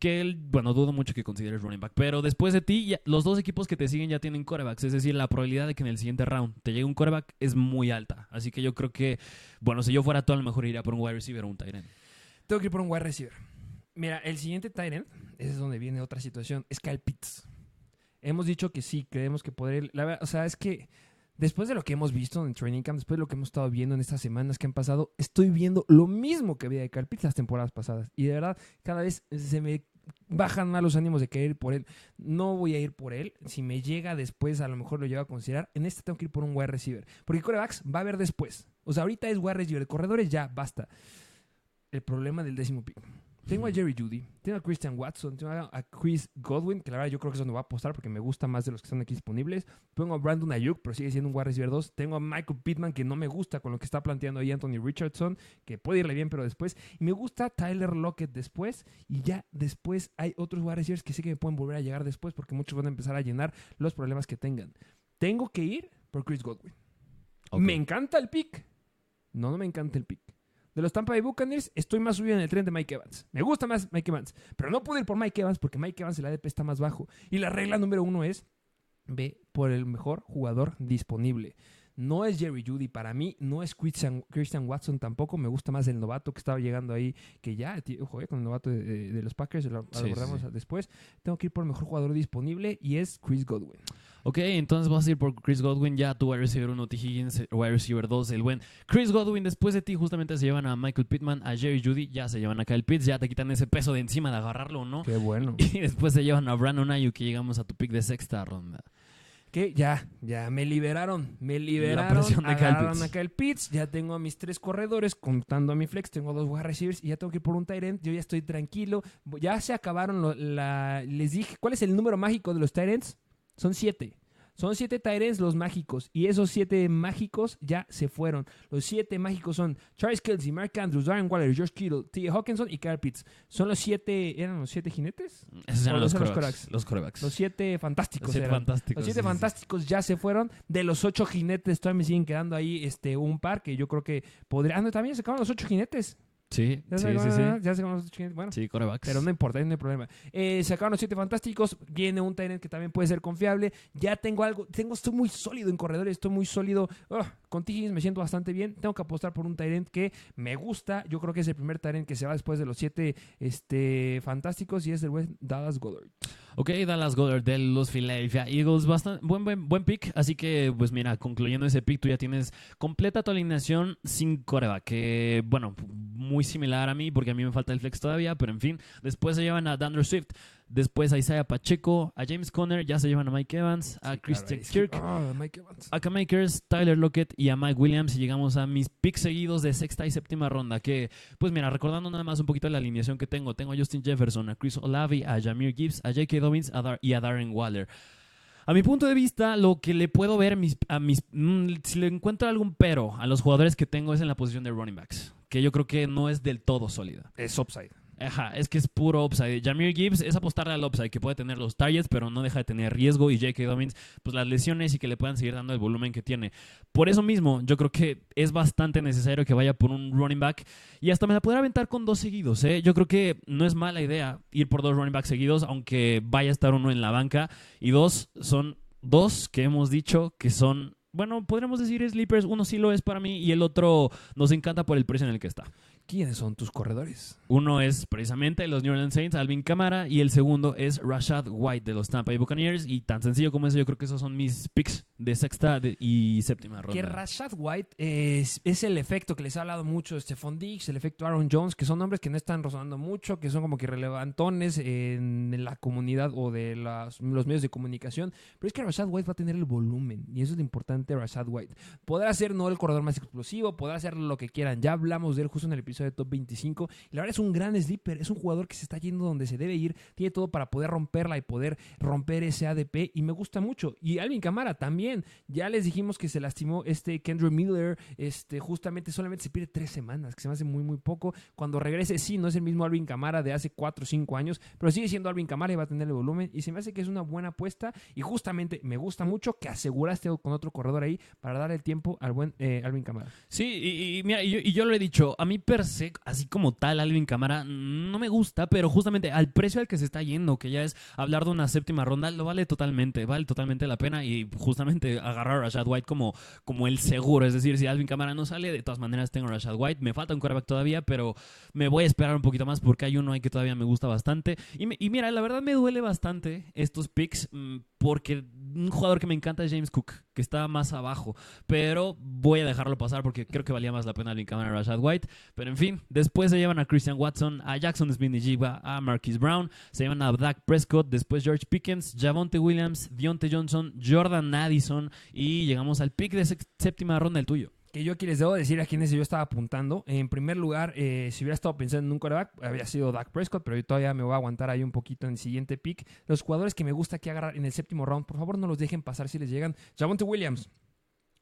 [SPEAKER 2] Que, él, bueno, dudo mucho que consideres running back. Pero después de ti, los dos equipos que te siguen ya tienen corebacks. Es decir, la probabilidad de que en el siguiente round te llegue un coreback es muy alta. Así que yo creo que, bueno, si yo fuera tú, a lo mejor iría por un wide receiver o un tight end.
[SPEAKER 1] Tengo que ir por un wide receiver. Mira, el siguiente tight end, ese es donde viene otra situación, es Kyle Pitts. Hemos dicho que sí, creemos que podría... La verdad, o sea, es que después de lo que hemos visto en Training Camp, después de lo que hemos estado viendo en estas semanas que han pasado, estoy viendo lo mismo que veía de Pitts las temporadas pasadas. Y de verdad, cada vez se me bajan más los ánimos de querer ir por él. No voy a ir por él. Si me llega después, a lo mejor lo llevo a considerar. En este tengo que ir por un wide receiver. Porque corebacks va a haber después. O sea, ahorita es wide receiver. Corredores ya, basta. El problema del décimo pick. Tengo a Jerry Judy, tengo a Christian Watson, tengo a Chris Godwin, que la verdad yo creo que es donde voy a apostar porque me gusta más de los que están aquí disponibles. Tengo a Brandon Ayuk, pero sigue siendo un wide receiver 2. Tengo a Michael Pittman, que no me gusta con lo que está planteando ahí Anthony Richardson, que puede irle bien, pero después. Y me gusta Tyler Lockett después. Y ya después hay otros wide receivers que sé que me pueden volver a llegar después porque muchos van a empezar a llenar los problemas que tengan. Tengo que ir por Chris Godwin.
[SPEAKER 2] Ok.
[SPEAKER 1] Me encanta el pick. No, no me encanta el pick. De los Tampa Bay Buccaneers, estoy más subido en el tren de Mike Evans. Me gusta más Mike Evans. Pero no puedo ir por Mike Evans porque Mike Evans el ADP está más bajo. Y la regla número uno es, ve por el mejor jugador disponible. No es Jerry Judy para mí, no es Christian, Christian Watson tampoco. Me gusta más el novato que estaba llegando ahí, que ya, tío, ojo, eh, con el novato de, de- de los Packers, lo
[SPEAKER 2] Sí,
[SPEAKER 1] abordamos
[SPEAKER 2] sí.
[SPEAKER 1] después. Tengo que ir por el mejor jugador disponible y es Chris Godwin.
[SPEAKER 2] Ok, entonces vas a ir por Chris Godwin, ya tu wide receiver 1, T. Higgins, eh, wide receiver 2, el buen Chris Godwin. Después de ti, justamente se llevan a Michael Pittman, a Jerry Judy, ya se llevan a Kyle Pitts, ya te quitan ese peso de encima de agarrarlo no.
[SPEAKER 1] Qué bueno.
[SPEAKER 2] Y después se llevan a Brandon Ayuk, que llegamos a tu pick de sexta ronda.
[SPEAKER 1] que ya, ya me liberaron, me liberaron,
[SPEAKER 2] presión de
[SPEAKER 1] agarraron a Kyle Pitts, ya tengo a mis tres corredores, contando a mi flex, tengo dos wide receivers y ya tengo que ir por un tight end, yo ya estoy tranquilo, ya se acabaron, lo- la, les dije, ¿cuál es el número mágico de los tight ends? Son siete. Son siete ends los mágicos y esos siete mágicos ya se fueron. Los siete mágicos son Charles Kelsey, Mark Andrews, Darren Waller, Josh Kittle, T. Hawkinson y Kyle Pitts. ¿Son los siete, eran los siete jinetes?
[SPEAKER 2] Esos
[SPEAKER 1] O
[SPEAKER 2] eran los corebacks. Los corebacks.
[SPEAKER 1] Los siete fantásticos
[SPEAKER 2] Los siete
[SPEAKER 1] eran.
[SPEAKER 2] fantásticos.
[SPEAKER 1] Los siete
[SPEAKER 2] sí, sí.
[SPEAKER 1] fantásticos ya se fueron. De los ocho jinetes todavía me siguen quedando ahí este, un par que yo creo que podría... Ah, no, también se acabaron los ocho jinetes.
[SPEAKER 2] Sí,
[SPEAKER 1] Ya
[SPEAKER 2] sí,
[SPEAKER 1] se
[SPEAKER 2] sí, sí.
[SPEAKER 1] Ya se los. Bueno,
[SPEAKER 2] Sí, corebacks.
[SPEAKER 1] pero no importa, no hay problema. Eh, se acabaron los siete fantásticos. Viene un Tyrant que también puede ser confiable. Ya tengo algo. Tengo, estoy muy sólido en corredores. Estoy muy sólido. Ah, con T. Me siento bastante bien. Tengo que apostar por un Tyrant que me gusta. Yo creo que es el primer Tyrant que se va después de los siete este, fantásticos. Y es el buen Dallas Goddard.
[SPEAKER 2] Ok, Dallas Goddard de los Philadelphia Eagles, bastante, buen, buen, buen pick. Así que, pues mira, concluyendo ese pick, tú ya tienes completa tu alineación sin coreback. Que, bueno, muy similar a mí, porque a mí me falta el flex todavía, pero en fin. Después se llevan a Dandre Swift, después a Isaiah Pacheco, a James Conner, ya se llevan a Mike Evans, a Christian Kirk.
[SPEAKER 1] Ah, Mike Evans.
[SPEAKER 2] A Tyler Lockett y a Mike Williams y llegamos a mis picks seguidos de sexta y séptima ronda que, pues mira, recordando nada más un poquito la alineación que tengo, tengo a Justin Jefferson, a Chris Olavi, a Jameer Gibbs, a J.K. Dobbins a Dar- y a Darren Waller. A mi punto de vista, lo que le puedo ver mis- a mis... mm, si le encuentro algún pero a los jugadores que tengo es en la posición de running backs, que yo creo que no es del todo sólida.
[SPEAKER 1] Es upside.
[SPEAKER 2] Es que es puro upside. Jameer Gibbs es apostarle al upside, que puede tener los targets, pero no deja de tener riesgo. Y J.K. Dobbins, pues las lesiones y que le puedan seguir dando el volumen que tiene. Por eso mismo, yo creo que es bastante necesario que vaya por un running back. Y hasta me la podrá aventar con dos seguidos, ¿eh? Yo creo que no es mala idea ir por dos running backs seguidos, aunque vaya a estar uno en la banca. Y dos son dos que hemos dicho que son bueno, podríamos decir sleepers. Uno sí lo es para mí y el otro nos encanta por el precio en el que está.
[SPEAKER 1] ¿Quiénes son tus corredores?
[SPEAKER 2] Uno es precisamente los New Orleans Saints, Alvin Kamara, y el segundo es Rashad White de los Tampa Bay Buccaneers. Y tan sencillo como eso, yo creo que esos son mis picks de sexta y séptima ronda.
[SPEAKER 1] Que Rashad White es, es, el efecto que les ha hablado mucho Stephon Diggs, el efecto Aaron Jones, que son nombres que no están resonando mucho, que son como que relevantones en la comunidad o de las, los medios de comunicación. Pero es que Rashad White va a tener el volumen, y eso es lo importante de Rashad White. Podrá ser no el corredor más explosivo, podrá ser lo que quieran. Ya hablamos de él justo en el de Top 25. Y la verdad es un gran sleeper, es un jugador que se está yendo donde se debe ir, tiene todo para poder romperla y poder romper ese ADP y me gusta mucho. Y Alvin Camara también, ya les dijimos que se lastimó este Kendrick Miller, este justamente solamente se pierde tres semanas, que se me hace muy muy poco. Cuando regrese, sí, no es el mismo Alvin Camara de hace 4 o 5 años, pero sigue siendo Alvin Camara y va a tener el volumen y se me hace que es una buena apuesta y justamente me gusta mucho que aseguraste con otro corredor ahí para dar el tiempo al buen eh, Alvin Camara.
[SPEAKER 2] Sí, y, mira, y yo, y yo, lo he dicho, a mí per se, así como tal, Alvin Camara no me gusta, pero justamente al precio al que se está yendo, que ya es hablar de una séptima ronda, lo vale totalmente, vale totalmente la pena y justamente agarrar a Rashad White como, como el seguro, es decir, si Alvin Camara no sale, de todas maneras tengo a Rashad White, me falta un quarterback todavía, pero me voy a esperar un poquito más porque hay uno ahí que todavía me gusta bastante. Y, y mira, la verdad me duele bastante estos picks mm, porque un jugador que me encanta es James Cook, que está más abajo. Pero voy a dejarlo pasar porque creo que valía más la pena el Camara Rashad White. Pero en fin, después se llevan a Christian Watson, a Jackson Smith Jiva, a Marquis Brown, se llevan a Dak Prescott, después George Pickens, Javonte Williams, Dionte Johnson, Jordan Addison y llegamos al pick de séptima ronda, el tuyo
[SPEAKER 1] que yo aquí les debo decir a quienes yo estaba apuntando. En primer lugar, eh, si hubiera estado pensando en un quarterback, había sido Dak Prescott, pero yo todavía me voy a aguantar ahí un poquito en el siguiente pick. Los jugadores que me gusta que agarrar en el séptimo round, por favor no los dejen pasar si les llegan. Javonte Williams,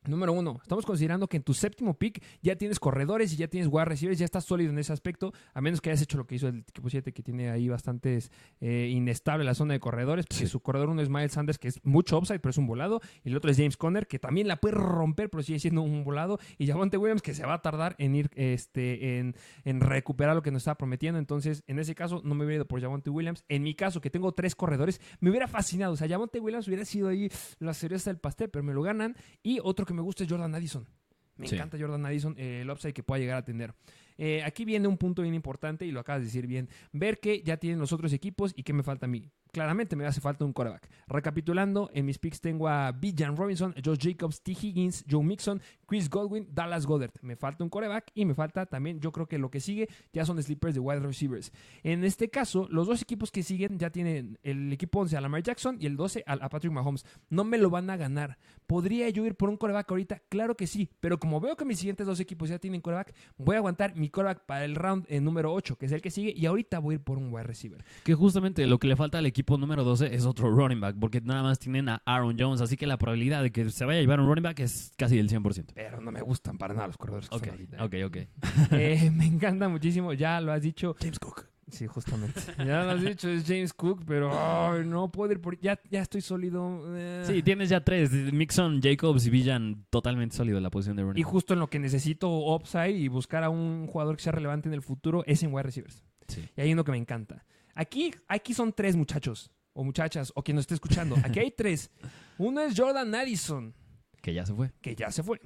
[SPEAKER 1] Número uno, estamos considerando que en tu séptimo pick ya tienes corredores y ya tienes wide receivers, ya estás sólido en ese aspecto, a menos que hayas hecho lo que hizo el equipo 7, que tiene ahí bastante eh, inestable la zona de corredores, porque su corredor uno es Miles Sanders, que es mucho upside, pero es un volado, y el otro es James Conner, que también la puede romper, pero sigue siendo un volado, y Javonte Williams, que se va a tardar en ir este, en, en recuperar lo que nos estaba prometiendo, entonces en ese caso no me hubiera ido por Javonte Williams, en mi caso, que tengo tres corredores, me hubiera fascinado, o sea, Javonte Williams hubiera sido ahí la cereza del pastel, pero me lo ganan, y otro que me gusta es Jordan Addison. Me encanta Jordan Addison, eh, el upside que pueda llegar a tener. Eh, aquí viene un punto bien importante y lo acabas de decir bien. Ver que ya tienen los otros equipos y qué me falta a mí. Claramente me hace falta un quarterback. Recapitulando, en mis picks tengo a Bijan Robinson, Josh Jacobs, T. Higgins, Joe Mixon, Chris Godwin, Dallas Goddard. Me falta un quarterback y me falta también, yo creo que lo que sigue ya son sleepers de wide receivers. En este caso, los dos equipos que siguen ya tienen el equipo 11 a Lamar Jackson y el 12 a, Patrick Mahomes. No me lo van a ganar. ¿Podría yo ir por un quarterback ahorita? Claro que sí, pero como veo que mis siguientes dos equipos ya tienen quarterback, voy a aguantar mi quarterback para el round en número 8, que es el que sigue, y ahorita voy a ir por un wide receiver.
[SPEAKER 2] Que justamente lo que le falta al equipo número 12 es otro running back, porque nada más tienen a Aaron Jones, así que la probabilidad de que se vaya a llevar un running back es casi del 100%.
[SPEAKER 1] Pero no me gustan para nada los corredores.
[SPEAKER 2] ok, ok, ok.
[SPEAKER 1] Eh, me encanta muchísimo, ya lo has dicho.
[SPEAKER 2] James Cook.
[SPEAKER 1] Sí, justamente. ya lo has dicho, es James Cook, pero no puedo ir por... Ya, ya estoy sólido.
[SPEAKER 2] Eh. Sí, tienes ya tres. Mixon, Jacobs y Villan totalmente sólido en la posición de running.
[SPEAKER 1] Y justo en lo que necesito upside y buscar a un jugador que sea relevante en el futuro es en wide receivers. Sí. Y ahí es lo que me encanta. Aquí, aquí son tres muchachos o muchachas, o quien nos esté escuchando. Aquí hay tres. Uno es Jordan Addison.
[SPEAKER 2] Que ya se fue.
[SPEAKER 1] Que ya se fue.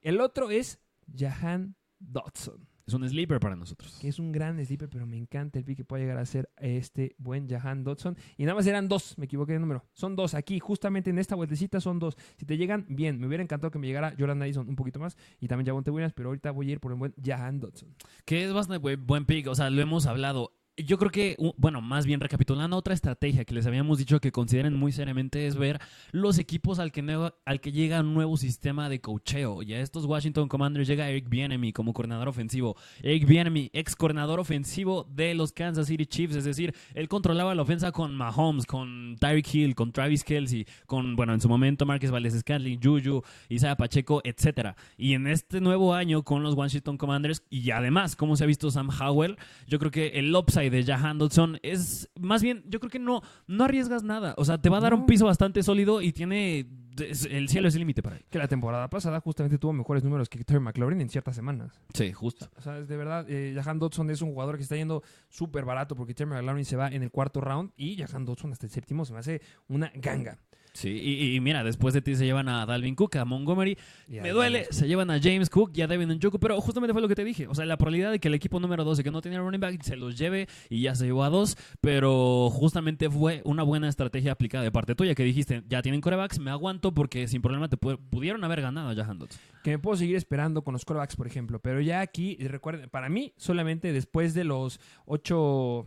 [SPEAKER 1] El otro es Jahan Dodson.
[SPEAKER 2] Es un sleeper para nosotros.
[SPEAKER 1] Que es un gran sleeper, pero me encanta el pick que puede llegar a ser este buen Jahan Dodson. Y nada más eran dos, me equivoqué de número. Son dos. Aquí, justamente en esta vueltecita, son dos. Si te llegan, bien. Me hubiera encantado que me llegara Jordan Addison un poquito más. Y también Javonte Williams, pero ahorita voy a ir por el buen Jahan Dodson.
[SPEAKER 2] Que es bastante buen pick. O sea, lo hemos hablado yo creo que, bueno, más bien recapitulando, otra estrategia que les habíamos dicho que consideren muy seriamente es ver los equipos al que, al que llega un nuevo sistema de cocheo. Y a estos Washington Commanders llega Eric Bienemy como coordinador ofensivo. Eric Bienemy, ex coordinador ofensivo de los Kansas City Chiefs, es decir, él controlaba la ofensa con Mahomes, con Tyreek Hill, con Travis Kelsey, con, bueno, en su momento Marques Valdez Scantling, Juju, Isaiah Pacheco, etc. Y en este nuevo año con los Washington Commanders, y además, como se ha visto Sam Howell, yo creo que el upside de Jahan Dodson es más bien, yo creo que no, no arriesgas nada. O sea, te va a dar
[SPEAKER 1] No.
[SPEAKER 2] un piso bastante sólido y tiene. es- el cielo es el límite para él.
[SPEAKER 1] Que la temporada pasada justamente tuvo mejores números que Terry McLaurin en ciertas semanas.
[SPEAKER 2] Sí, justo.
[SPEAKER 1] O sea, es de verdad, eh, Jahan Dodson es un jugador que está yendo súper barato porque Terry McLaurin se va en el cuarto round y Jahan Dodson hasta el séptimo se me hace una ganga.
[SPEAKER 2] Sí, y, y mira, después de ti se llevan a Dalvin Cook, a Montgomery. Me duele, se llevan a James Cook y a Devin Njoku, pero justamente fue lo que te dije. O sea, la probabilidad de que el equipo número 12 que no tenía running back se los lleve y ya se llevó a dos, pero justamente fue una buena estrategia aplicada de parte tuya que dijiste, ya tienen corebacks, me aguanto porque sin problema te pu- pudieron haber ganado a Jahan Dodson.
[SPEAKER 1] Que me puedo seguir esperando con los corebacks, por ejemplo. Pero ya aquí, recuerden, para mí, solamente después de los ocho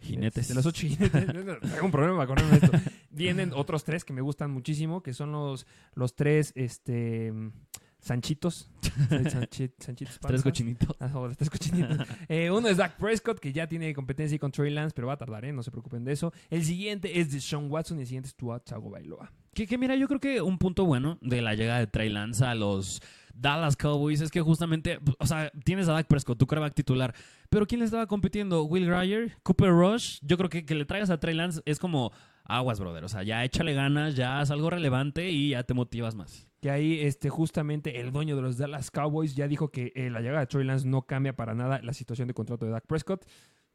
[SPEAKER 2] Jinetes.
[SPEAKER 1] De los ocho jinetes. Tengo un problema con esto. Vienen otros tres que me gustan muchísimo, que son los, los tres este, Sanchitos. Sanchi- Sanchitos
[SPEAKER 2] Tres cochinitos.
[SPEAKER 1] Ah, o los tres cochinitos. Eh, uno es Dak Prescott, que ya tiene competencia con Trey Lance, pero va a tardar, ¿eh? No se preocupen de eso. El siguiente es de Sean Watson y el siguiente es Tua Tagovailoa.
[SPEAKER 2] Que, que mira, yo creo que un punto bueno de la llegada de Trey Lance a los Dallas Cowboys es que justamente, o sea, tienes a Dak Prescott, tu quarterback titular, pero ¿quién le estaba compitiendo? Will Grier, Cooper Rush. Yo creo que que le traigas a Trey Lance es como aguas, brother. O sea, ya échale ganas, ya haz algo relevante y ya te motivas más.
[SPEAKER 1] Que ahí este, justamente el dueño de los Dallas Cowboys ya dijo que eh, la llegada de Trey Lance no cambia para nada la situación de contrato de Dak Prescott.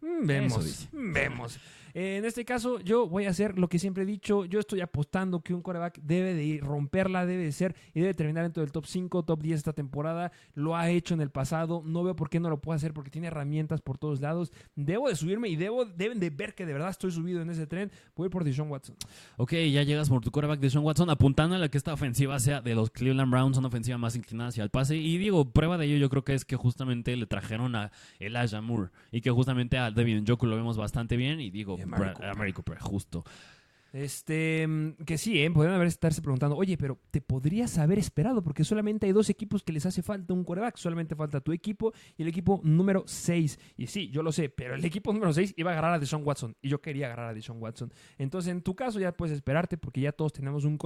[SPEAKER 1] Mm, Vemos, vemos. En este caso, yo voy a hacer lo que siempre he dicho. Yo estoy apostando que un quarterback debe de ir, romperla, debe de ser y debe terminar dentro del top 5, top 10 esta temporada. Lo ha hecho en el pasado. No veo por qué no lo puede hacer porque tiene herramientas por todos lados. Debo de subirme y debo, deben de ver que de verdad estoy subido en ese tren. Voy por Deshaun Watson.
[SPEAKER 2] Ok, ya llegas por tu quarterback de Sean Watson, apuntando a que esta ofensiva sea de los Cleveland Browns, una ofensiva más inclinada hacia el pase. Y digo, prueba de ello yo creo que es que justamente le trajeron a Elijah Moore y que justamente a David Njoku lo vemos bastante bien. Y digo,
[SPEAKER 1] Y a Mary
[SPEAKER 2] Bra-
[SPEAKER 1] Cooper.
[SPEAKER 2] a Mary Cooper, justo.
[SPEAKER 1] Este, mm, que sí, ¿eh? podrían haber estarse preguntando, oye, pero te podrías haber esperado porque solamente hay dos equipos que les hace falta un quarterback, solamente falta tu equipo y el equipo número 6. Y sí, yo lo sé, pero el equipo número 6 iba a agarrar a Deshaun Watson y yo quería agarrar a Deshaun Watson. Entonces, en tu caso ya puedes esperarte porque ya todos tenemos un.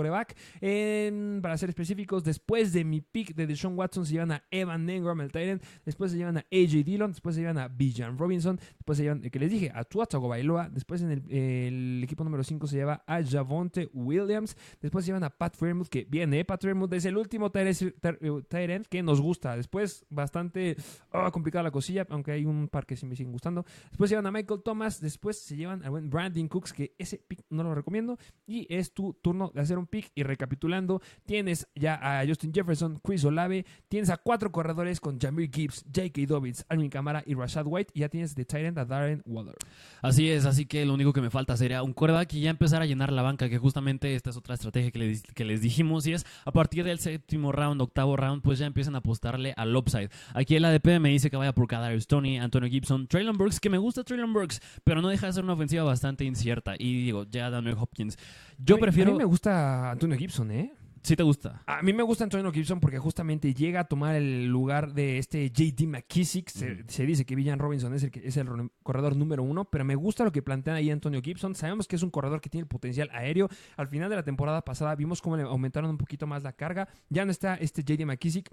[SPEAKER 1] En- para ser específicos, después de mi pick de Deshaun Watson se llevan a Evan Engram, el Tyrant, después se llevan a AJ Dillon, después se llevan a Bijan Robinson, después se llevan, eh, que les dije, a Tua Tagovailoa, después en el, el equipo número 5 se lleva a Javonte Williams, después llevan a Pat Fairmouth, que viene, Pat Fairmouth es el último Tyrant que nos gusta, después bastante ah, complicada la cosilla, aunque hay un par que sí me siguen gustando, después llevan a Michael Thomas, después se llevan buen Brandon Cooks, que ese pick no lo recomiendo, y es tu turno de hacer un pick, y recapitulando, tienes ya a Justin Jefferson, Chris Olave, tienes a cuatro corredores con Jamir Gibbs, J.K. Dobbins, Alvin Kamara y Rashad White, y ya tienes de Tyrant a Darren Waller.
[SPEAKER 2] Así es, así que lo único que me falta sería un quarterback y ya empezar a llenar la banca, que justamente esta es otra estrategia que les, que les dijimos y es a partir del séptimo round, octavo round, pues ya empiezan a apostarle al upside. Aquí el ADP me dice que vaya por Kadarius Tony, Antonio Gibson, Traylon Burks, que me gusta Traylon Burks, pero no deja de ser una ofensiva bastante incierta. Y digo, ya Daniel Hopkins. Yo
[SPEAKER 1] A
[SPEAKER 2] prefiero...
[SPEAKER 1] A mí me gusta Antonio Gibson, ¿eh?
[SPEAKER 2] Si te gusta.
[SPEAKER 1] A mí me gusta Antonio Gibson porque justamente llega a tomar el lugar de este JD McKissick. Se, dice que Villan Robinson es el, que, es el corredor número uno, pero me gusta lo que plantea ahí Antonio Gibson. Sabemos que es un corredor que tiene el potencial aéreo. Al final de la temporada pasada vimos cómo le aumentaron un poquito más la carga. Ya no está este JD McKissick.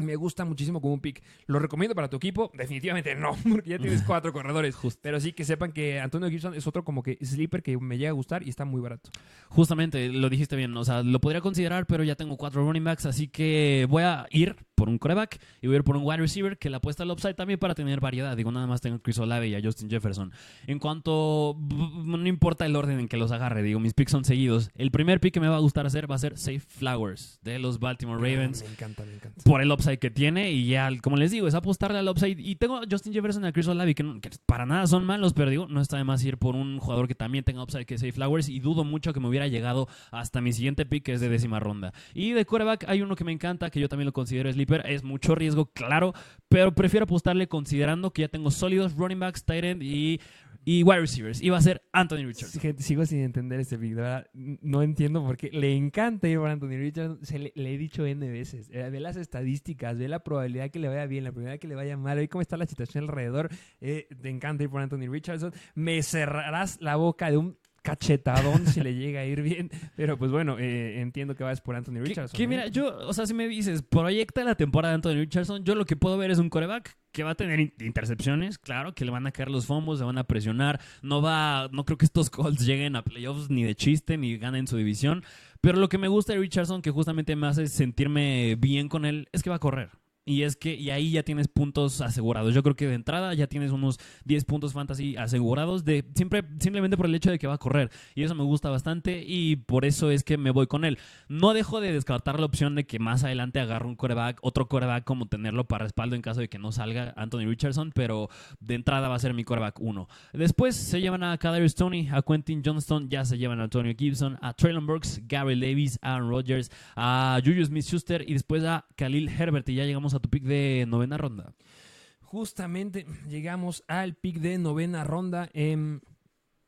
[SPEAKER 1] Me gusta muchísimo como un pick. ¿Lo recomiendo para tu equipo? Definitivamente no, porque ya tienes cuatro corredores. Pero sí que sepan que Antonio Gibson es otro como que sleeper que me llega a gustar y está muy barato.
[SPEAKER 2] Justamente, lo dijiste bien, o sea, lo podría considerar, pero ya tengo cuatro running backs, así que voy a ir por un coreback y voy a ir por un wide receiver que la apuesta al upside también para tener variedad. Digo, nada más tengo a Chris Olave y a Justin Jefferson. En cuanto, no importa el orden en que los agarre, digo, mis picks son seguidos. El primer pick que me va a gustar hacer va a ser Safe Flowers de los Baltimore Ravens.
[SPEAKER 1] Me encanta, me encanta.
[SPEAKER 2] Por el upside que tiene y ya, como les digo, es apostarle al upside. Y tengo a Justin Jefferson y a Chris no- que para nada son malos, pero digo, no está de más ir por un jugador que también tenga upside que Safe Flowers y dudo mucho que me hubiera llegado hasta mi siguiente pick que es de décima ronda. Y de quarterback hay uno que me encanta, que yo también lo considero sleeper, es mucho riesgo, claro, pero prefiero apostarle considerando que ya tengo sólidos running backs, tight end y, y wide receivers. Va a ser Anthony Richardson.
[SPEAKER 1] Sigo sin entender este pick. No entiendo por qué. Le encanta ir por Anthony Richardson. Se le, le he dicho N veces. Eh, ve las estadísticas, ve la probabilidad que le vaya bien, la probabilidad que le vaya mal, ve cómo está la situación alrededor. Eh, te encanta ir por Anthony Richardson. Me cerrarás la boca de un cachetadón si le llega a ir bien. Pero pues bueno, eh, entiendo que vas por Anthony Richardson.
[SPEAKER 2] que mira, yo, o sea, si me dices, proyecta la temporada de Anthony Richardson, yo lo que puedo ver es un coreback que va a tener intercepciones, claro, que le van a caer los fumbles, le van a presionar, no va, no creo que estos Colts lleguen a playoffs ni de chiste, ni ganen su división, pero lo que me gusta de Richardson, que justamente me hace sentirme bien con él, es que va a correr. Y es que, y ahí ya tienes puntos asegurados. Yo creo que de entrada ya tienes unos 10 puntos fantasy asegurados de siempre, simplemente por el hecho de que va a correr. Y eso me gusta bastante y por eso es que me voy con él. No dejo de descartar la opción de que más adelante agarre un coreback, otro coreback como tenerlo para respaldo en caso de que no salga Anthony Richardson, pero de entrada va a ser mi coreback 1. Después se llevan a Kader Stoney, a Quentin Johnston, ya se llevan a Antonio Gibson, a Traylon Burks, Gary Davis, Aaron Rodgers, a Julius Smith-Schuster y después a Khalil Herbert y ya llegamos a tu pick de novena ronda.
[SPEAKER 1] Justamente llegamos al pick de novena ronda. Em,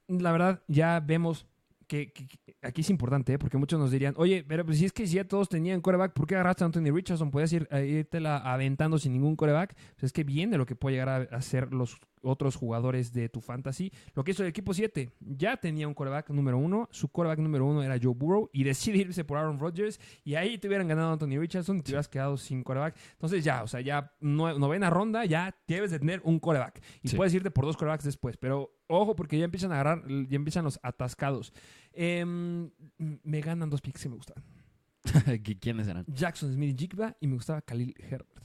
[SPEAKER 1] la verdad, ya vemos que, aquí es importante, ¿eh? porque muchos nos dirían, oye, pero pues si es que si ya todos tenían coreback, ¿por qué agarraste a Anthony Richardson? Puedes ir, eh, irte la aventando sin ningún coreback. Pues es que viene lo que puede llegar a, ser los otros jugadores de tu fantasy. Lo que hizo el equipo 7, ya tenía un coreback número uno, su coreback número uno era Joe Burrow y decide irse por Aaron Rodgers y ahí te hubieran ganado Anthony Richardson y te hubieras quedado sin coreback. Entonces ya, o sea, ya novena ronda, ya debes de tener un coreback y puedes irte por dos corebacks después, pero ojo porque ya empiezan a agarrar, ya empiezan los atascados. Em, me ganan dos picks que me gustan.
[SPEAKER 2] ¿Quiénes eran?
[SPEAKER 1] Jackson Smith y Jigba y me gustaba Khalil Herbert.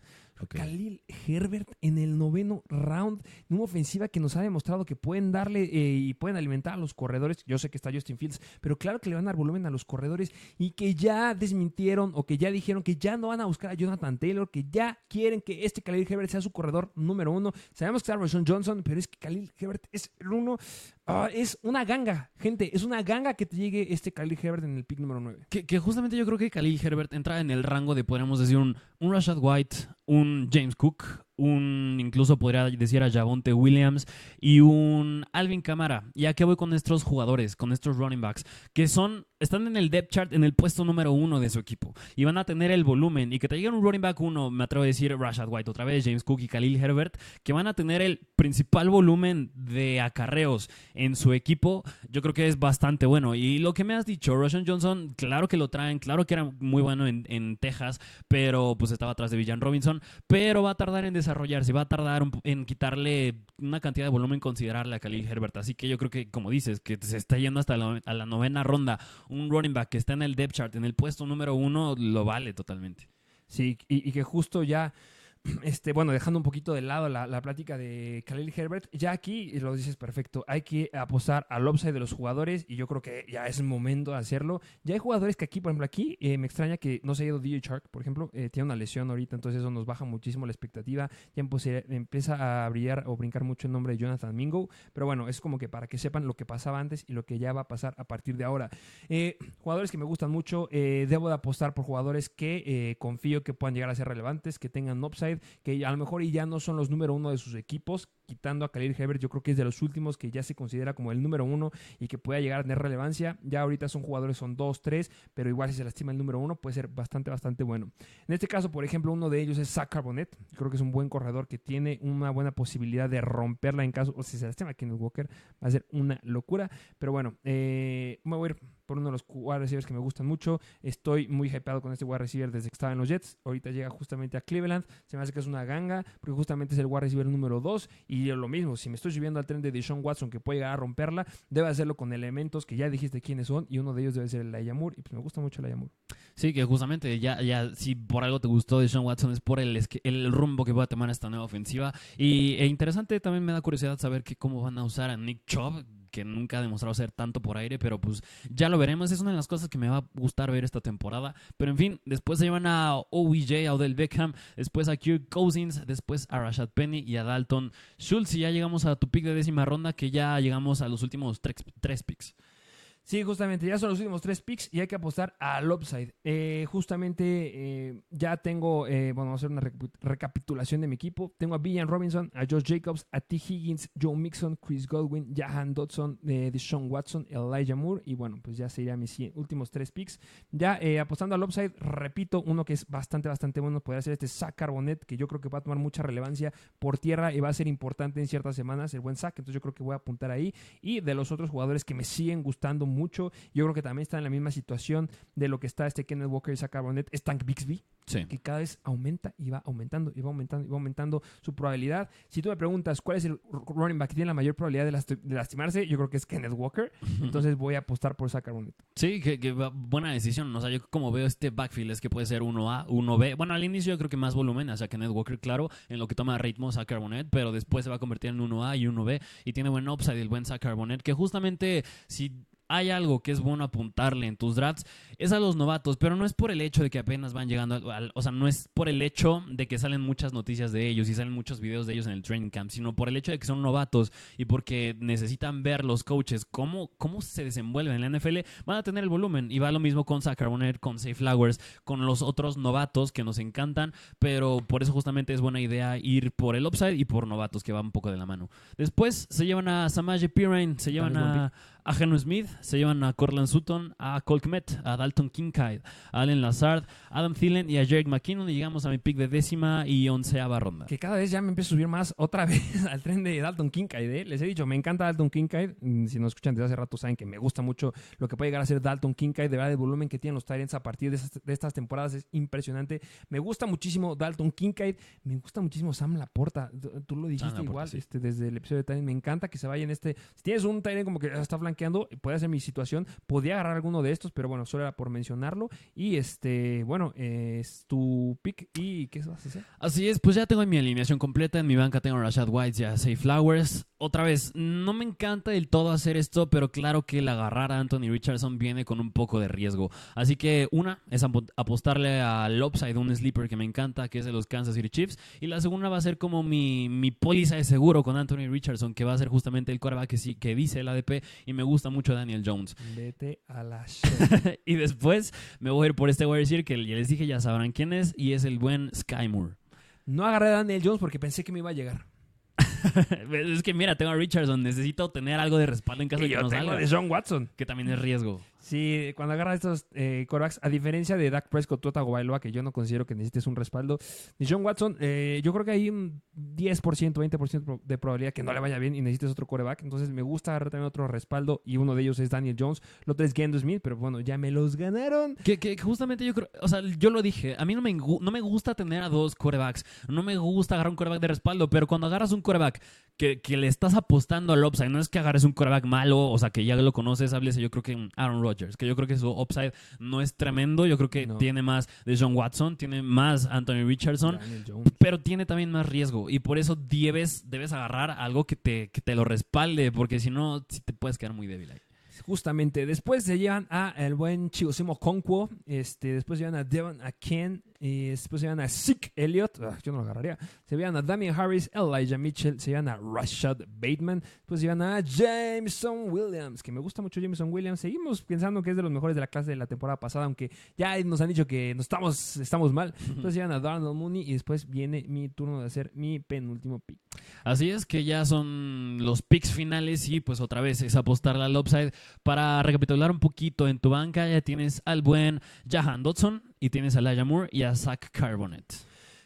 [SPEAKER 1] Khalil Herbert en el noveno round, en una ofensiva que nos ha demostrado que pueden darle eh, y pueden alimentar a los corredores. Yo sé que está Justin Fields, pero claro que le van a dar volumen a los corredores y que ya desmintieron o que ya dijeron que ya no van a buscar a Jonathan Taylor, que ya quieren que este Khalil Herbert sea su corredor número uno. Sabemos que está Rashon Johnson, pero es que Khalil Herbert es el uno. Ah, es una ganga, gente, es una ganga que te llegue este Khalil Herbert en el pick número 9.
[SPEAKER 2] Que, justamente yo creo que Khalil Herbert entra en el rango de, podríamos decir, un, un Rashad White, un James Cook, un, incluso podría decir a Javonte Williams y un Alvin Camara. ¿Y a qué voy con estos jugadores, con estos running backs? Que son, están en el depth chart en el puesto número uno de su equipo y van a tener el volumen y que te lleguen un running back uno, me atrevo a decir Rashad White otra vez, James Cook y Khalil Herbert, que van a tener el principal volumen de acarreos en su equipo, yo creo que es bastante bueno. Y lo que me has dicho, Roshan Johnson, claro que lo traen, claro que era muy bueno en, en Texas, pero pues estaba atrás de Villan Robinson, pero va a tardar en desarrollarse, va a tardar en quitarle una cantidad de volumen considerable a Khalil Herbert. Así que yo creo que, como dices, que se está yendo hasta la novena ronda. Un running back que está en el depth chart, en el puesto número uno, lo vale totalmente.
[SPEAKER 1] Sí, y que justo ya este, bueno, dejando un poquito de lado la, plática de Khalil Herbert, ya aquí lo dices perfecto, hay que apostar al upside de los jugadores y yo creo que ya es momento de hacerlo. Ya hay jugadores que aquí, por ejemplo, aquí eh, me extraña que no se haya ido DJ Shark, por ejemplo, eh, tiene una lesión ahorita, entonces eso nos baja muchísimo la expectativa. Ya empieza a brillar o brincar mucho el nombre de Jonathan Mingo, pero bueno, es como que para que sepan lo que pasaba antes y lo que ya va a pasar a partir de ahora. Eh, jugadores que me gustan mucho, debo de apostar por jugadores que confío que puedan llegar a ser relevantes, que tengan upside que a lo mejor ya no son los número uno de sus equipos, quitando a Khalil Herbert, yo creo que es de los últimos que ya se considera como el número uno y que pueda llegar a tener relevancia. Ya ahorita son jugadores, son dos, tres, pero igual si se lastima el número uno puede ser bastante, bastante bueno. En este caso, por ejemplo, uno de ellos es Zach Carbonet. Creo que es un buen corredor que tiene una buena posibilidad de romperla en caso, o si se lastima el Walker, va a ser una locura. Pero bueno, eh, me voy a ir por uno de los wide receivers que me gustan mucho. Estoy muy hypeado con este wide receiver desde que estaba en los Jets. Ahorita llega justamente a Cleveland. Se me hace que es una ganga, porque justamente es el wide receiver número 2. Y lo mismo, si me estoy subiendo al tren de Deshaun Watson que puede llegar a romperla, debe hacerlo con elementos que ya dijiste quiénes son. Y uno de ellos debe ser el Ayamur. Y pues me gusta mucho el Ayamur.
[SPEAKER 2] Sí, que justamente ya, ya si por algo te gustó Deshaun Watson es por el, el rumbo que va a tomar esta nueva ofensiva. Y e interesante, también me da curiosidad saber que cómo van a usar a Nick Chubb que nunca ha demostrado ser tanto por aire, pero pues ya lo veremos. Es una de las cosas que me va a gustar ver esta temporada. Pero en fin, después se llevan a OBJ, a Odell Beckham, después a Kirk Cousins, después a Rashad Penny y a Dalton Schultz. Y ya llegamos a tu pick de décima ronda, que ya llegamos a los últimos tres, tres picks.
[SPEAKER 1] Sí, justamente, ya son los últimos tres picks y hay que apostar al upside. Eh, justamente eh, ya tengo, eh, bueno, vamos a hacer una recapitulación de mi equipo. Tengo a Villan Robinson, a Josh Jacobs, a T. Higgins, Joe Mixon, Chris Godwin, Jahan Dodson, Deshaun Watson, Elijah Moore y bueno, pues ya serían mis últimos tres picks. Ya apostando al upside, repito, uno que es bastante, bastante bueno podría ser este Zach Carbonet, que yo creo que va a tomar mucha relevancia por tierra y va a ser importante en ciertas semanas, el buen Zach, entonces yo creo que voy a apuntar ahí. Y de los otros jugadores que me siguen gustando. Yo creo que también está en la misma situación de lo que está este Kenneth Walker y Zach Barnett, es Tank Bixby,
[SPEAKER 2] Sí.
[SPEAKER 1] que cada vez aumenta y va aumentando y va aumentando y va aumentando su probabilidad. Si tú me preguntas cuál es el running back que tiene la mayor probabilidad de, last- de lastimarse, yo creo que es Kenneth Walker. Entonces voy a apostar por Zach Barnett.
[SPEAKER 2] Sí, que, buena decisión. O sea, yo como veo este backfield es que puede ser 1A, 1B. Bueno, al inicio yo creo que más volumen, o sea, Kenneth Walker, claro, en lo que toma ritmo Zach pero después se va a convertir en 1A y 1B y tiene buen upside el buen Zach Carbonet, que justamente si hay algo que es bueno apuntarle en tus drafts, es a los novatos, pero no es por el hecho de que apenas van llegando, al- o sea, no es por el hecho de que salen muchas noticias de ellos y salen muchos videos de ellos en el training camp, sino por el hecho de que son novatos y porque necesitan ver los coaches cómo, cómo se desenvuelven en la NFL, van a tener el volumen. Y va lo mismo con Zach Carbonet, con Safe Flowers, con los otros novatos que nos encantan, pero por eso justamente es buena idea ir por el upside y por novatos que va un poco de la mano. Después se llevan a Samaje Pirine, se llevan a, a Geno Smith, se llevan a Cortland Sutton, a Cole Kmet, a Dalton Kincaid, a Allen Lazard, Adam Thielen y a Jerick McKinnon. Y llegamos a mi pick de décima y onceava ronda.
[SPEAKER 1] Que cada vez ya me empiezo a subir más otra vez al tren de Dalton Kincaid. ¿eh? Les he dicho, me encanta Dalton Kincaid. Mm, Si nos escuchan desde hace rato, saben que me gusta mucho lo que puede llegar a ser Dalton Kincaid. De verdad, el volumen que tienen los Tyrants a partir de, estas- de estas temporadas es impresionante. Me gusta muchísimo Dalton Kincaid. Me gusta muchísimo Sam Laporta. Tú- lo dijiste
[SPEAKER 2] Laporta,
[SPEAKER 1] igual
[SPEAKER 2] sí.
[SPEAKER 1] este, desde el episodio de Tyrant. Me encanta que se vaya en este. Si tienes un Tyrant como que está flanqueando, puede ser mi situación. Podía agarrar alguno de estos, pero bueno, solo era por mencionarlo. Y este, bueno, es tu pick. ¿Y qué vas a hacer?
[SPEAKER 2] Así es, pues ya tengo mi alineación completa. En mi banca tengo Rashad White y a Safe Flowers. Otra vez, no me encanta del todo hacer esto, pero claro que el agarrar a Anthony Richardson viene con un poco de riesgo. Así que una es apo- apostarle al upside, un sleeper que me encanta, que es de los Kansas City Chiefs. Y la segunda va a ser como mi, mi póliza de seguro con Anthony Richardson, que va a ser justamente el quarterback que, sí, que dice el ADP. Y me gusta mucho Daniel Jones.
[SPEAKER 1] Vete a la
[SPEAKER 2] y después me voy a ir por este wide receiver que ya les dije, ya sabrán quién es, y es el buen Sky Moore.
[SPEAKER 1] No agarré a Daniel Jones porque pensé que me iba a llegar.
[SPEAKER 2] es que mira, tengo a Richardson, necesito tener algo de respaldo en caso
[SPEAKER 1] Y
[SPEAKER 2] de que
[SPEAKER 1] yo
[SPEAKER 2] no
[SPEAKER 1] tengo
[SPEAKER 2] salga.
[SPEAKER 1] de John Watson.
[SPEAKER 2] Que también es riesgo.
[SPEAKER 1] Sí, cuando agarras estos eh, quarterbacks, a diferencia de Dak Prescott, Tua Tagovailoa, que yo no considero que necesites un respaldo, de John Watson, eh, yo creo que hay un 10%, 20% pro- de probabilidad que no le vaya bien y necesites otro quarterback. Entonces me gusta agarrar también otro respaldo y uno de ellos es Daniel Jones. El otro es Gendo Smith, pero bueno, ya me los ganaron.
[SPEAKER 2] Que, que justamente yo creo, o sea, yo lo dije, a mí no me, no me gusta tener a dos quarterbacks, no me gusta agarrar un quarterback de respaldo, pero cuando agarras un que, que le estás apostando al upside, no es que agarres un quarterback malo, o sea, que ya lo conoces, háblese yo creo que Aaron Rodgers, que yo creo que su upside no es tremendo, yo creo que
[SPEAKER 1] No.
[SPEAKER 2] tiene más de John Watson, tiene más Anthony Richardson, pero tiene también más riesgo y por eso debes, debes agarrar algo que te, que te lo respalde, porque si no, sí te puedes quedar muy débil ahí.
[SPEAKER 1] Justamente, después se llevan a el buen Chigosimo Conquo, este, después llevan a Devon a Ken, y después se llevan a Zeke Elliott, ah, yo no lo agarraría, se llevan a Damian Harris, Elijah Mitchell, se llevan a Rashad Bateman, después se llevan a Jameson Williams, que me gusta mucho Jameson Williams, seguimos pensando que es de los mejores de la clase de la temporada pasada, aunque ya nos han dicho que no estamos, estamos mal, entonces se llevan a Darnell Mooney y después viene mi turno de hacer mi penúltimo pick.
[SPEAKER 2] Así es que ya son los picks finales y pues otra vez es apostarle al upside. Para recapitular un poquito, en tu banca ya tienes al buen Jahan Dodson y tienes a Elijah Moore y a Zach Carbonet.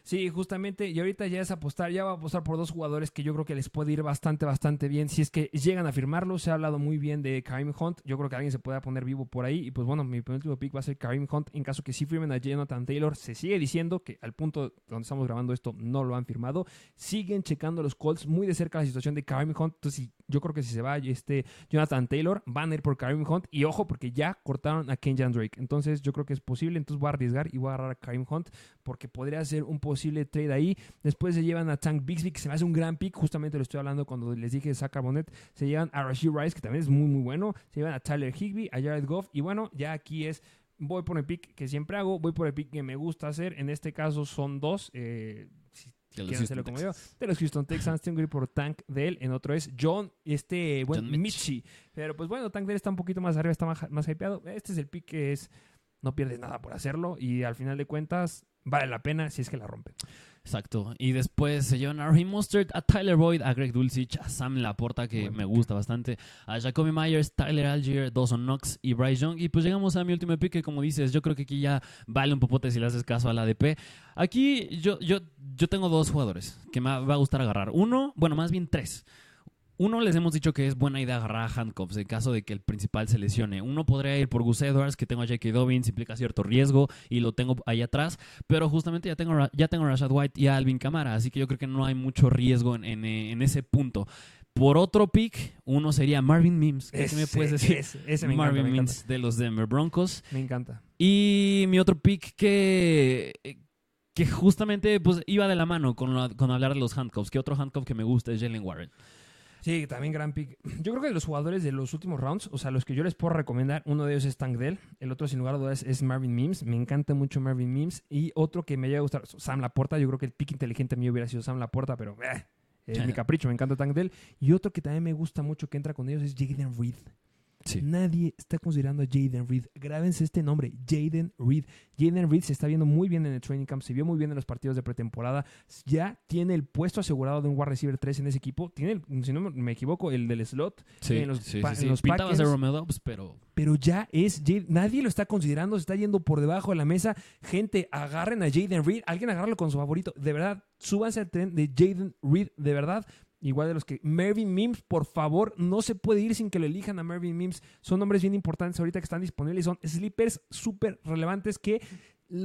[SPEAKER 1] Sí, justamente, y ahorita ya es apostar, ya va a apostar por dos jugadores que yo creo que les puede ir bastante, bastante bien. Si es que llegan a firmarlo, se ha hablado muy bien de Kareem Hunt. Yo creo que alguien se pueda poner vivo por ahí. Y pues bueno, mi penúltimo pick va a ser Kareem Hunt. En caso que sí firmen a Jonathan Taylor, se sigue diciendo que al punto donde estamos grabando esto no lo han firmado. Siguen checando los Colts muy de cerca la situación de Kareem Hunt. Entonces, yo creo que si se va este Jonathan Taylor, van a ir por Kareem Hunt. Y ojo, porque ya cortaron a Kenjan Drake. Entonces, yo creo que es posible. Entonces, voy a arriesgar y voy a agarrar a Kareem Hunt porque podría ser un trade ahí. Después se llevan a Tank Bixby, que se me hace un gran pick. Justamente lo estoy hablando cuando les dije de Zach Carbonet. Se llevan a Rashid Rice, que también es muy, muy bueno. Se llevan a Tyler Higby, a Jared Goff. Y bueno, ya aquí es. Voy por el pick que siempre hago. Voy por el pick que me gusta hacer. En este caso son dos. Eh, si quieren hacerlo como yo. De los Houston Texans. Tengo que ir por Tank Dell. En otro es John, este buen
[SPEAKER 2] John.
[SPEAKER 1] Mitchie. Pero pues bueno, Tank Dell está un poquito más arriba, está más, más hypeado. Este es el pick que es. No pierdes nada por hacerlo. Y al final de cuentas, vale la pena si es que la rompen.
[SPEAKER 2] Exacto. Y después se llevan a Raheem Mostert, a Tyler Boyd, a Greg Dulcich, a Sam Laporta, que
[SPEAKER 1] Buen
[SPEAKER 2] me
[SPEAKER 1] pick.
[SPEAKER 2] gusta bastante, a Jacoby Myers, Tyler Algier, Dawson Knox y Bryce Young. Y pues llegamos a mi último pick, que como dices, yo creo que aquí ya vale un popote si le haces caso al ADP. Aquí yo, yo, yo tengo dos jugadores que me va a gustar agarrar. Uno, bueno, más bien tres. Uno les hemos dicho que es buena idea agarrar a handcuffs en caso de que el principal se lesione. Uno podría ir por Gus Edwards, que tengo a J.K. Dobbins, implica cierto riesgo y lo tengo ahí atrás, pero justamente ya tengo, ya tengo a Rashad White y a Alvin Kamara, así que yo creo que no hay mucho riesgo en, en, en ese punto. Por otro pick, uno sería Marvin Mims. ¿Qué me puedes decir?
[SPEAKER 1] Ese, ese me
[SPEAKER 2] Marvin
[SPEAKER 1] encanta, me
[SPEAKER 2] Mims
[SPEAKER 1] encanta.
[SPEAKER 2] de los Denver Broncos.
[SPEAKER 1] Me encanta.
[SPEAKER 2] Y mi otro pick que, que justamente pues, iba de la mano con, la- con hablar de los handcuffs. Que otro handcuff que me gusta es Jalen Warren.
[SPEAKER 1] Sí, también gran pick. Yo creo que de los jugadores de los últimos rounds, o sea, los que yo les puedo recomendar, uno de ellos es Tank Dell, el otro sin lugar a dudas es Marvin Mims, me encanta mucho Marvin Mims, y otro que me llega a gustar, Sam Laporta, yo creo que el pick inteligente mío hubiera sido Sam Laporta, pero eh, es mi capricho, me encanta Tank Dell, y otro que también me gusta mucho que entra con ellos es Jaden Reed.
[SPEAKER 2] Sí.
[SPEAKER 1] Nadie está considerando a Jaden Reed. Grábense este nombre, Jaden Reed. Jaden Reed se está viendo muy bien en el training camp, se vio muy bien en los partidos de pretemporada. Ya tiene el puesto asegurado de un wide receiver 3 en ese equipo. Tiene, el- si no me equivoco, el del slot.
[SPEAKER 2] Sí,
[SPEAKER 1] en los
[SPEAKER 2] sí,
[SPEAKER 1] en los Packers.
[SPEAKER 2] Romeo Dobbs, pero
[SPEAKER 1] Pero ya es Nadie lo está considerando, se está yendo por debajo de la mesa. Gente, agarren a Jaden Reed. Alguien agarrarlo con su favorito. De verdad, súbanse al tren de Jaden Reed. De verdad. Igual de los que. Mervyn Mims, por favor, no se puede ir sin que lo elijan a Mervyn Mims. Son nombres bien importantes ahorita que están disponibles. Son sleepers súper relevantes que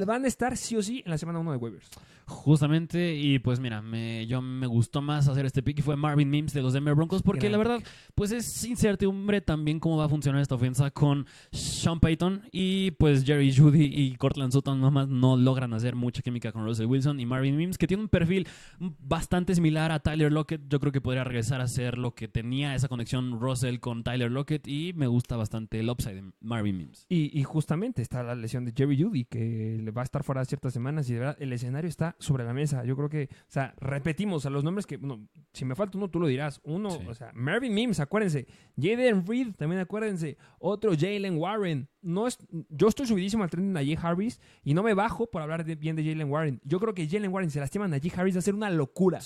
[SPEAKER 1] van a estar sí o sí en la semana 1 de waivers.
[SPEAKER 2] justamente, y pues mira, me, yo me gustó más hacer este pick y fue Marvin Mims de los Denver Broncos, porque
[SPEAKER 1] Gran
[SPEAKER 2] la verdad, pues es incertidumbre también cómo va a funcionar esta ofensa con Sean Payton y pues Jerry Judy y Cortland Sutton nomás no logran hacer mucha química con Russell Wilson y Marvin Mims, que tiene un perfil bastante similar a Tyler Lockett. Yo creo que podría regresar a ser lo que tenía esa conexión Russell con Tyler Lockett y me gusta bastante el upside de Marvin Mims.
[SPEAKER 1] Y, y justamente está la lesión de Jerry Judy, que le va a estar fuera ciertas semanas. Y de verdad, el escenario está sobre la mesa. Yo creo que, o sea, repetimos a los nombres que, bueno, si me falta uno, tú lo dirás. Uno,
[SPEAKER 2] Sí.
[SPEAKER 1] o sea, Marvin Mims, acuérdense. Jaden Reed, también acuérdense. Otro, Jalen Warren. No es, yo estoy subidísimo al tren de Najee Harris y no me bajo por hablar de- bien de Jalen Warren. Yo creo que Jalen Warren se lastima a Najee Harris va a ser una locura.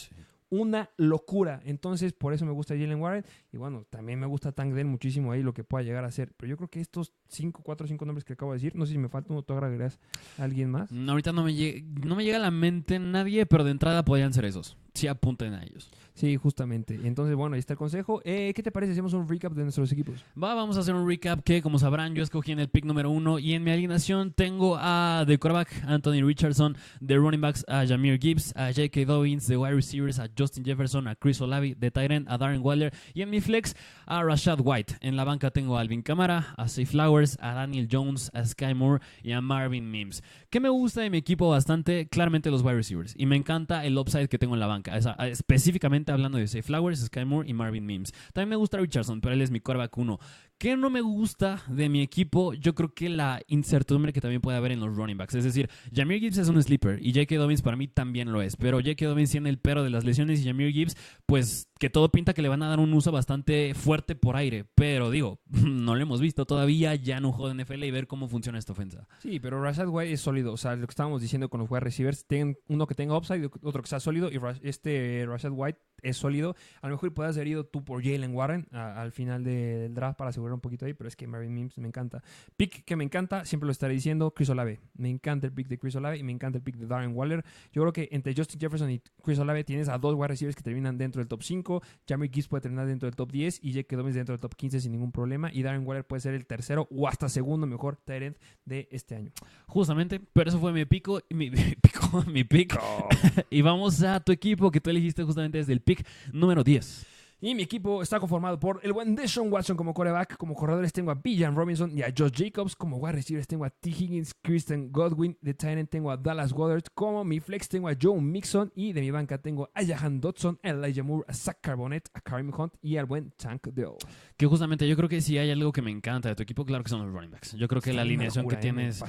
[SPEAKER 1] Una locura. Entonces, por eso me gusta Jalen Warren. Y bueno, también me gusta Tank Dell muchísimo ahí lo que pueda llegar a ser. Pero yo creo que estos 5, 4, 5 nombres que acabo de decir, no sé si me falta uno, tú agregarás a alguien más.
[SPEAKER 2] Mm, Ahorita no me, llega, no me llega a la mente nadie, pero de entrada podrían ser esos. Sí, apunten a ellos.
[SPEAKER 1] Sí, justamente. Entonces, bueno, ahí está el consejo. Eh, ¿Qué te parece hacemos un recap de nuestros equipos?
[SPEAKER 2] Va, vamos a hacer un recap que, como sabrán, yo escogí en el pick número uno y en mi alineación tengo a de quarterback Anthony Richardson, de running backs a Jameer Gibbs, a J.K. Dobbins, de wide receivers a Justin Jefferson, a Chris Olavi, de end a Darren Waller y en mi flex a Rashad White. En la banca tengo a Alvin Kamara, a Say Flowers, a Daniel Jones, a Sky Moore y a Marvin Mims. ¿Qué me gusta de mi equipo bastante? Claramente los wide receivers y me encanta el upside que tengo en la banca. Específicamente hablando de Say Flowers, Sky Moore y Marvin Mims. También me gusta Richardson, pero él es mi quarterback 1. ¿Qué no me gusta de mi equipo? Yo creo que la incertidumbre que también puede haber en los running backs. Es decir, Jameer Gibbs es un sleeper y J.K. Dobbins para mí también lo es. Pero J.K. Dobbins tiene el pero de las lesiones y Jameer Gibbs, pues que todo pinta que le van a dar un uso bastante fuerte por aire. Pero digo, no lo hemos visto todavía ya un juego de NFL y ver cómo funciona esta ofensa.
[SPEAKER 1] Sí, pero Rashad White es sólido. O sea, lo que estábamos diciendo con los wide receivers, ten uno que tenga upside, otro que sea sólido. Y este Rashad White es sólido. A lo mejor puedas haber ido tú por Jalen Warren a- al final de- del draft para asegurar un poquito ahí, pero es que Marvin Mims me encanta. Pick que me encanta, siempre lo estaré diciendo, Chris Olave. Me encanta el pick de Chris Olave y me encanta el pick de Darren Waller. Yo creo que entre Justin Jefferson y Chris Olave tienes a dos wide receivers que terminan dentro del top 5. Jamie Gibbs puede terminar dentro del top 10 y J.K. Dobbins dentro del top 15 sin ningún problema. Y Darren Waller puede ser el tercero o hasta segundo mejor tight end de este año.
[SPEAKER 2] Justamente, pero eso fue mi pico, mi, mi pico, mi pick. y vamos a tu equipo que tú elegiste justamente desde el pick número 10.
[SPEAKER 1] Y mi equipo está conformado por el buen Deshaun Watson como coreback. Como corredores tengo a Bijan Robinson y a Josh Jacobs. Como wide receivers tengo a T. Higgins, Kristen Godwin. De tight end tengo a Dallas Goddard. Como mi flex tengo a Joe Mixon. Y de mi banca tengo a Jahan Dodson, a Elijah Moore, a Zach Carbonet, a Karim Hunt y al buen Tank Dell.
[SPEAKER 2] Que justamente yo creo que si hay algo que me encanta de tu equipo, claro que son los running backs. Yo creo que la alineación que tienes...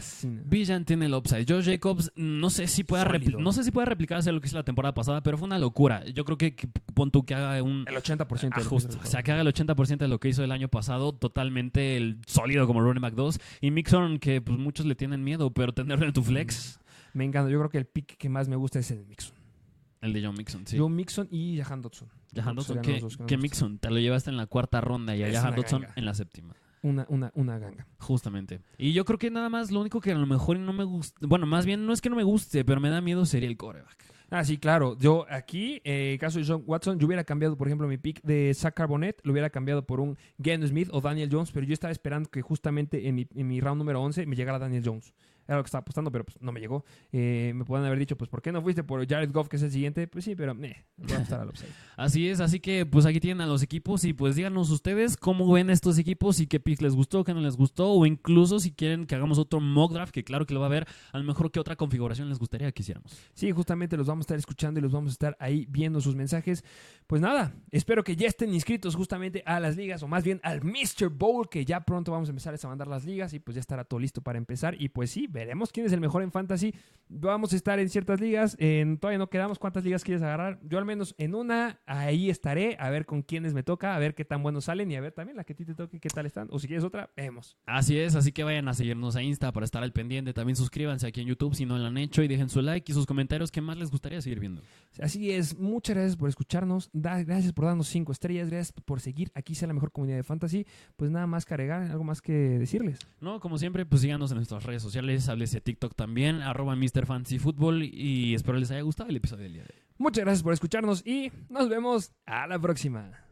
[SPEAKER 2] Villan tiene el upside. Josh Jacobs, no sé si pueda no sé si pueda replicarse lo que hizo la temporada pasada, pero fue una locura. Yo creo que, que pon tú que haga un
[SPEAKER 1] El 80% de
[SPEAKER 2] Ah,
[SPEAKER 1] lo que
[SPEAKER 2] justo.
[SPEAKER 1] hizo el
[SPEAKER 2] O sea, que haga el 80% de lo que hizo el año pasado, totalmente el sólido como running back 2. Y Mixon, que pues muchos le tienen miedo, pero tenerlo en tu flex,
[SPEAKER 1] Me encanta. Yo creo que el pick que más me gusta es el Mixon.
[SPEAKER 2] el de John Mixon, sí.
[SPEAKER 1] Joe Mixon y Jahan Dodson.
[SPEAKER 2] Jahan Dodson, que. Mixon te lo llevaste en la cuarta ronda y a Jahan Dodson
[SPEAKER 1] ganga.
[SPEAKER 2] en la séptima.
[SPEAKER 1] Una, una, una ganga.
[SPEAKER 2] Justamente. Y yo creo que nada más lo único que a lo mejor no me gusta, bueno, más bien no es que no me guste, pero me da miedo sería el coreback.
[SPEAKER 1] Ah, sí, claro. Yo aquí, eh, caso de John Watson, yo hubiera cambiado, por ejemplo, mi pick de Zach Carbonet, lo hubiera cambiado por un Glenn Smith o Daniel Jones, pero yo estaba esperando que justamente en mi, en mi round número 11 me llegara Daniel Jones. Era lo que estaba apostando, pero pues no me llegó. Eh, me pueden haber dicho, pues, ¿por qué no fuiste por Jared Goff, que es el siguiente? Pues sí, pero eh, voy a apostar al upside.
[SPEAKER 2] Así es, así que pues aquí tienen a los equipos y pues díganos ustedes cómo ven estos equipos y qué picks les gustó, qué no les gustó, o incluso si quieren que hagamos otro mock draft, que claro que lo va a ver, a lo mejor qué otra configuración les gustaría que hiciéramos.
[SPEAKER 1] Sí, justamente los vamos a estar escuchando y los vamos a estar ahí viendo sus mensajes. Pues nada, espero que ya estén inscritos justamente a las ligas, o más bien al Mr. Bowl, que ya pronto vamos a empezar a mandar las ligas y pues ya estará todo listo para empezar. Y pues sí, veremos quién es el mejor en fantasy. Vamos a estar en ciertas ligas, en, todavía no quedamos cuántas ligas quieres agarrar. Yo al menos en una, ahí estaré, a ver con quiénes me toca, a ver qué tan buenos salen y a ver también la que a ti te toque, qué tal están. O si quieres otra, vemos.
[SPEAKER 2] Así es, así que vayan a seguirnos a Insta para estar al pendiente. También suscríbanse aquí en YouTube si no lo han hecho y dejen su like y sus comentarios que más les gustaría seguir viendo.
[SPEAKER 1] Así es, muchas gracias por escucharnos, da- gracias por darnos cinco estrellas, gracias por seguir aquí sea la mejor comunidad de fantasy. Pues nada más cargar, algo más que decirles.
[SPEAKER 2] No, como siempre, pues síganos en nuestras redes sociales, háblese TikTok también, arroba Mr. Fantasy Football y espero les haya gustado el episodio del día de hoy.
[SPEAKER 1] Muchas gracias por escucharnos y nos vemos a la próxima.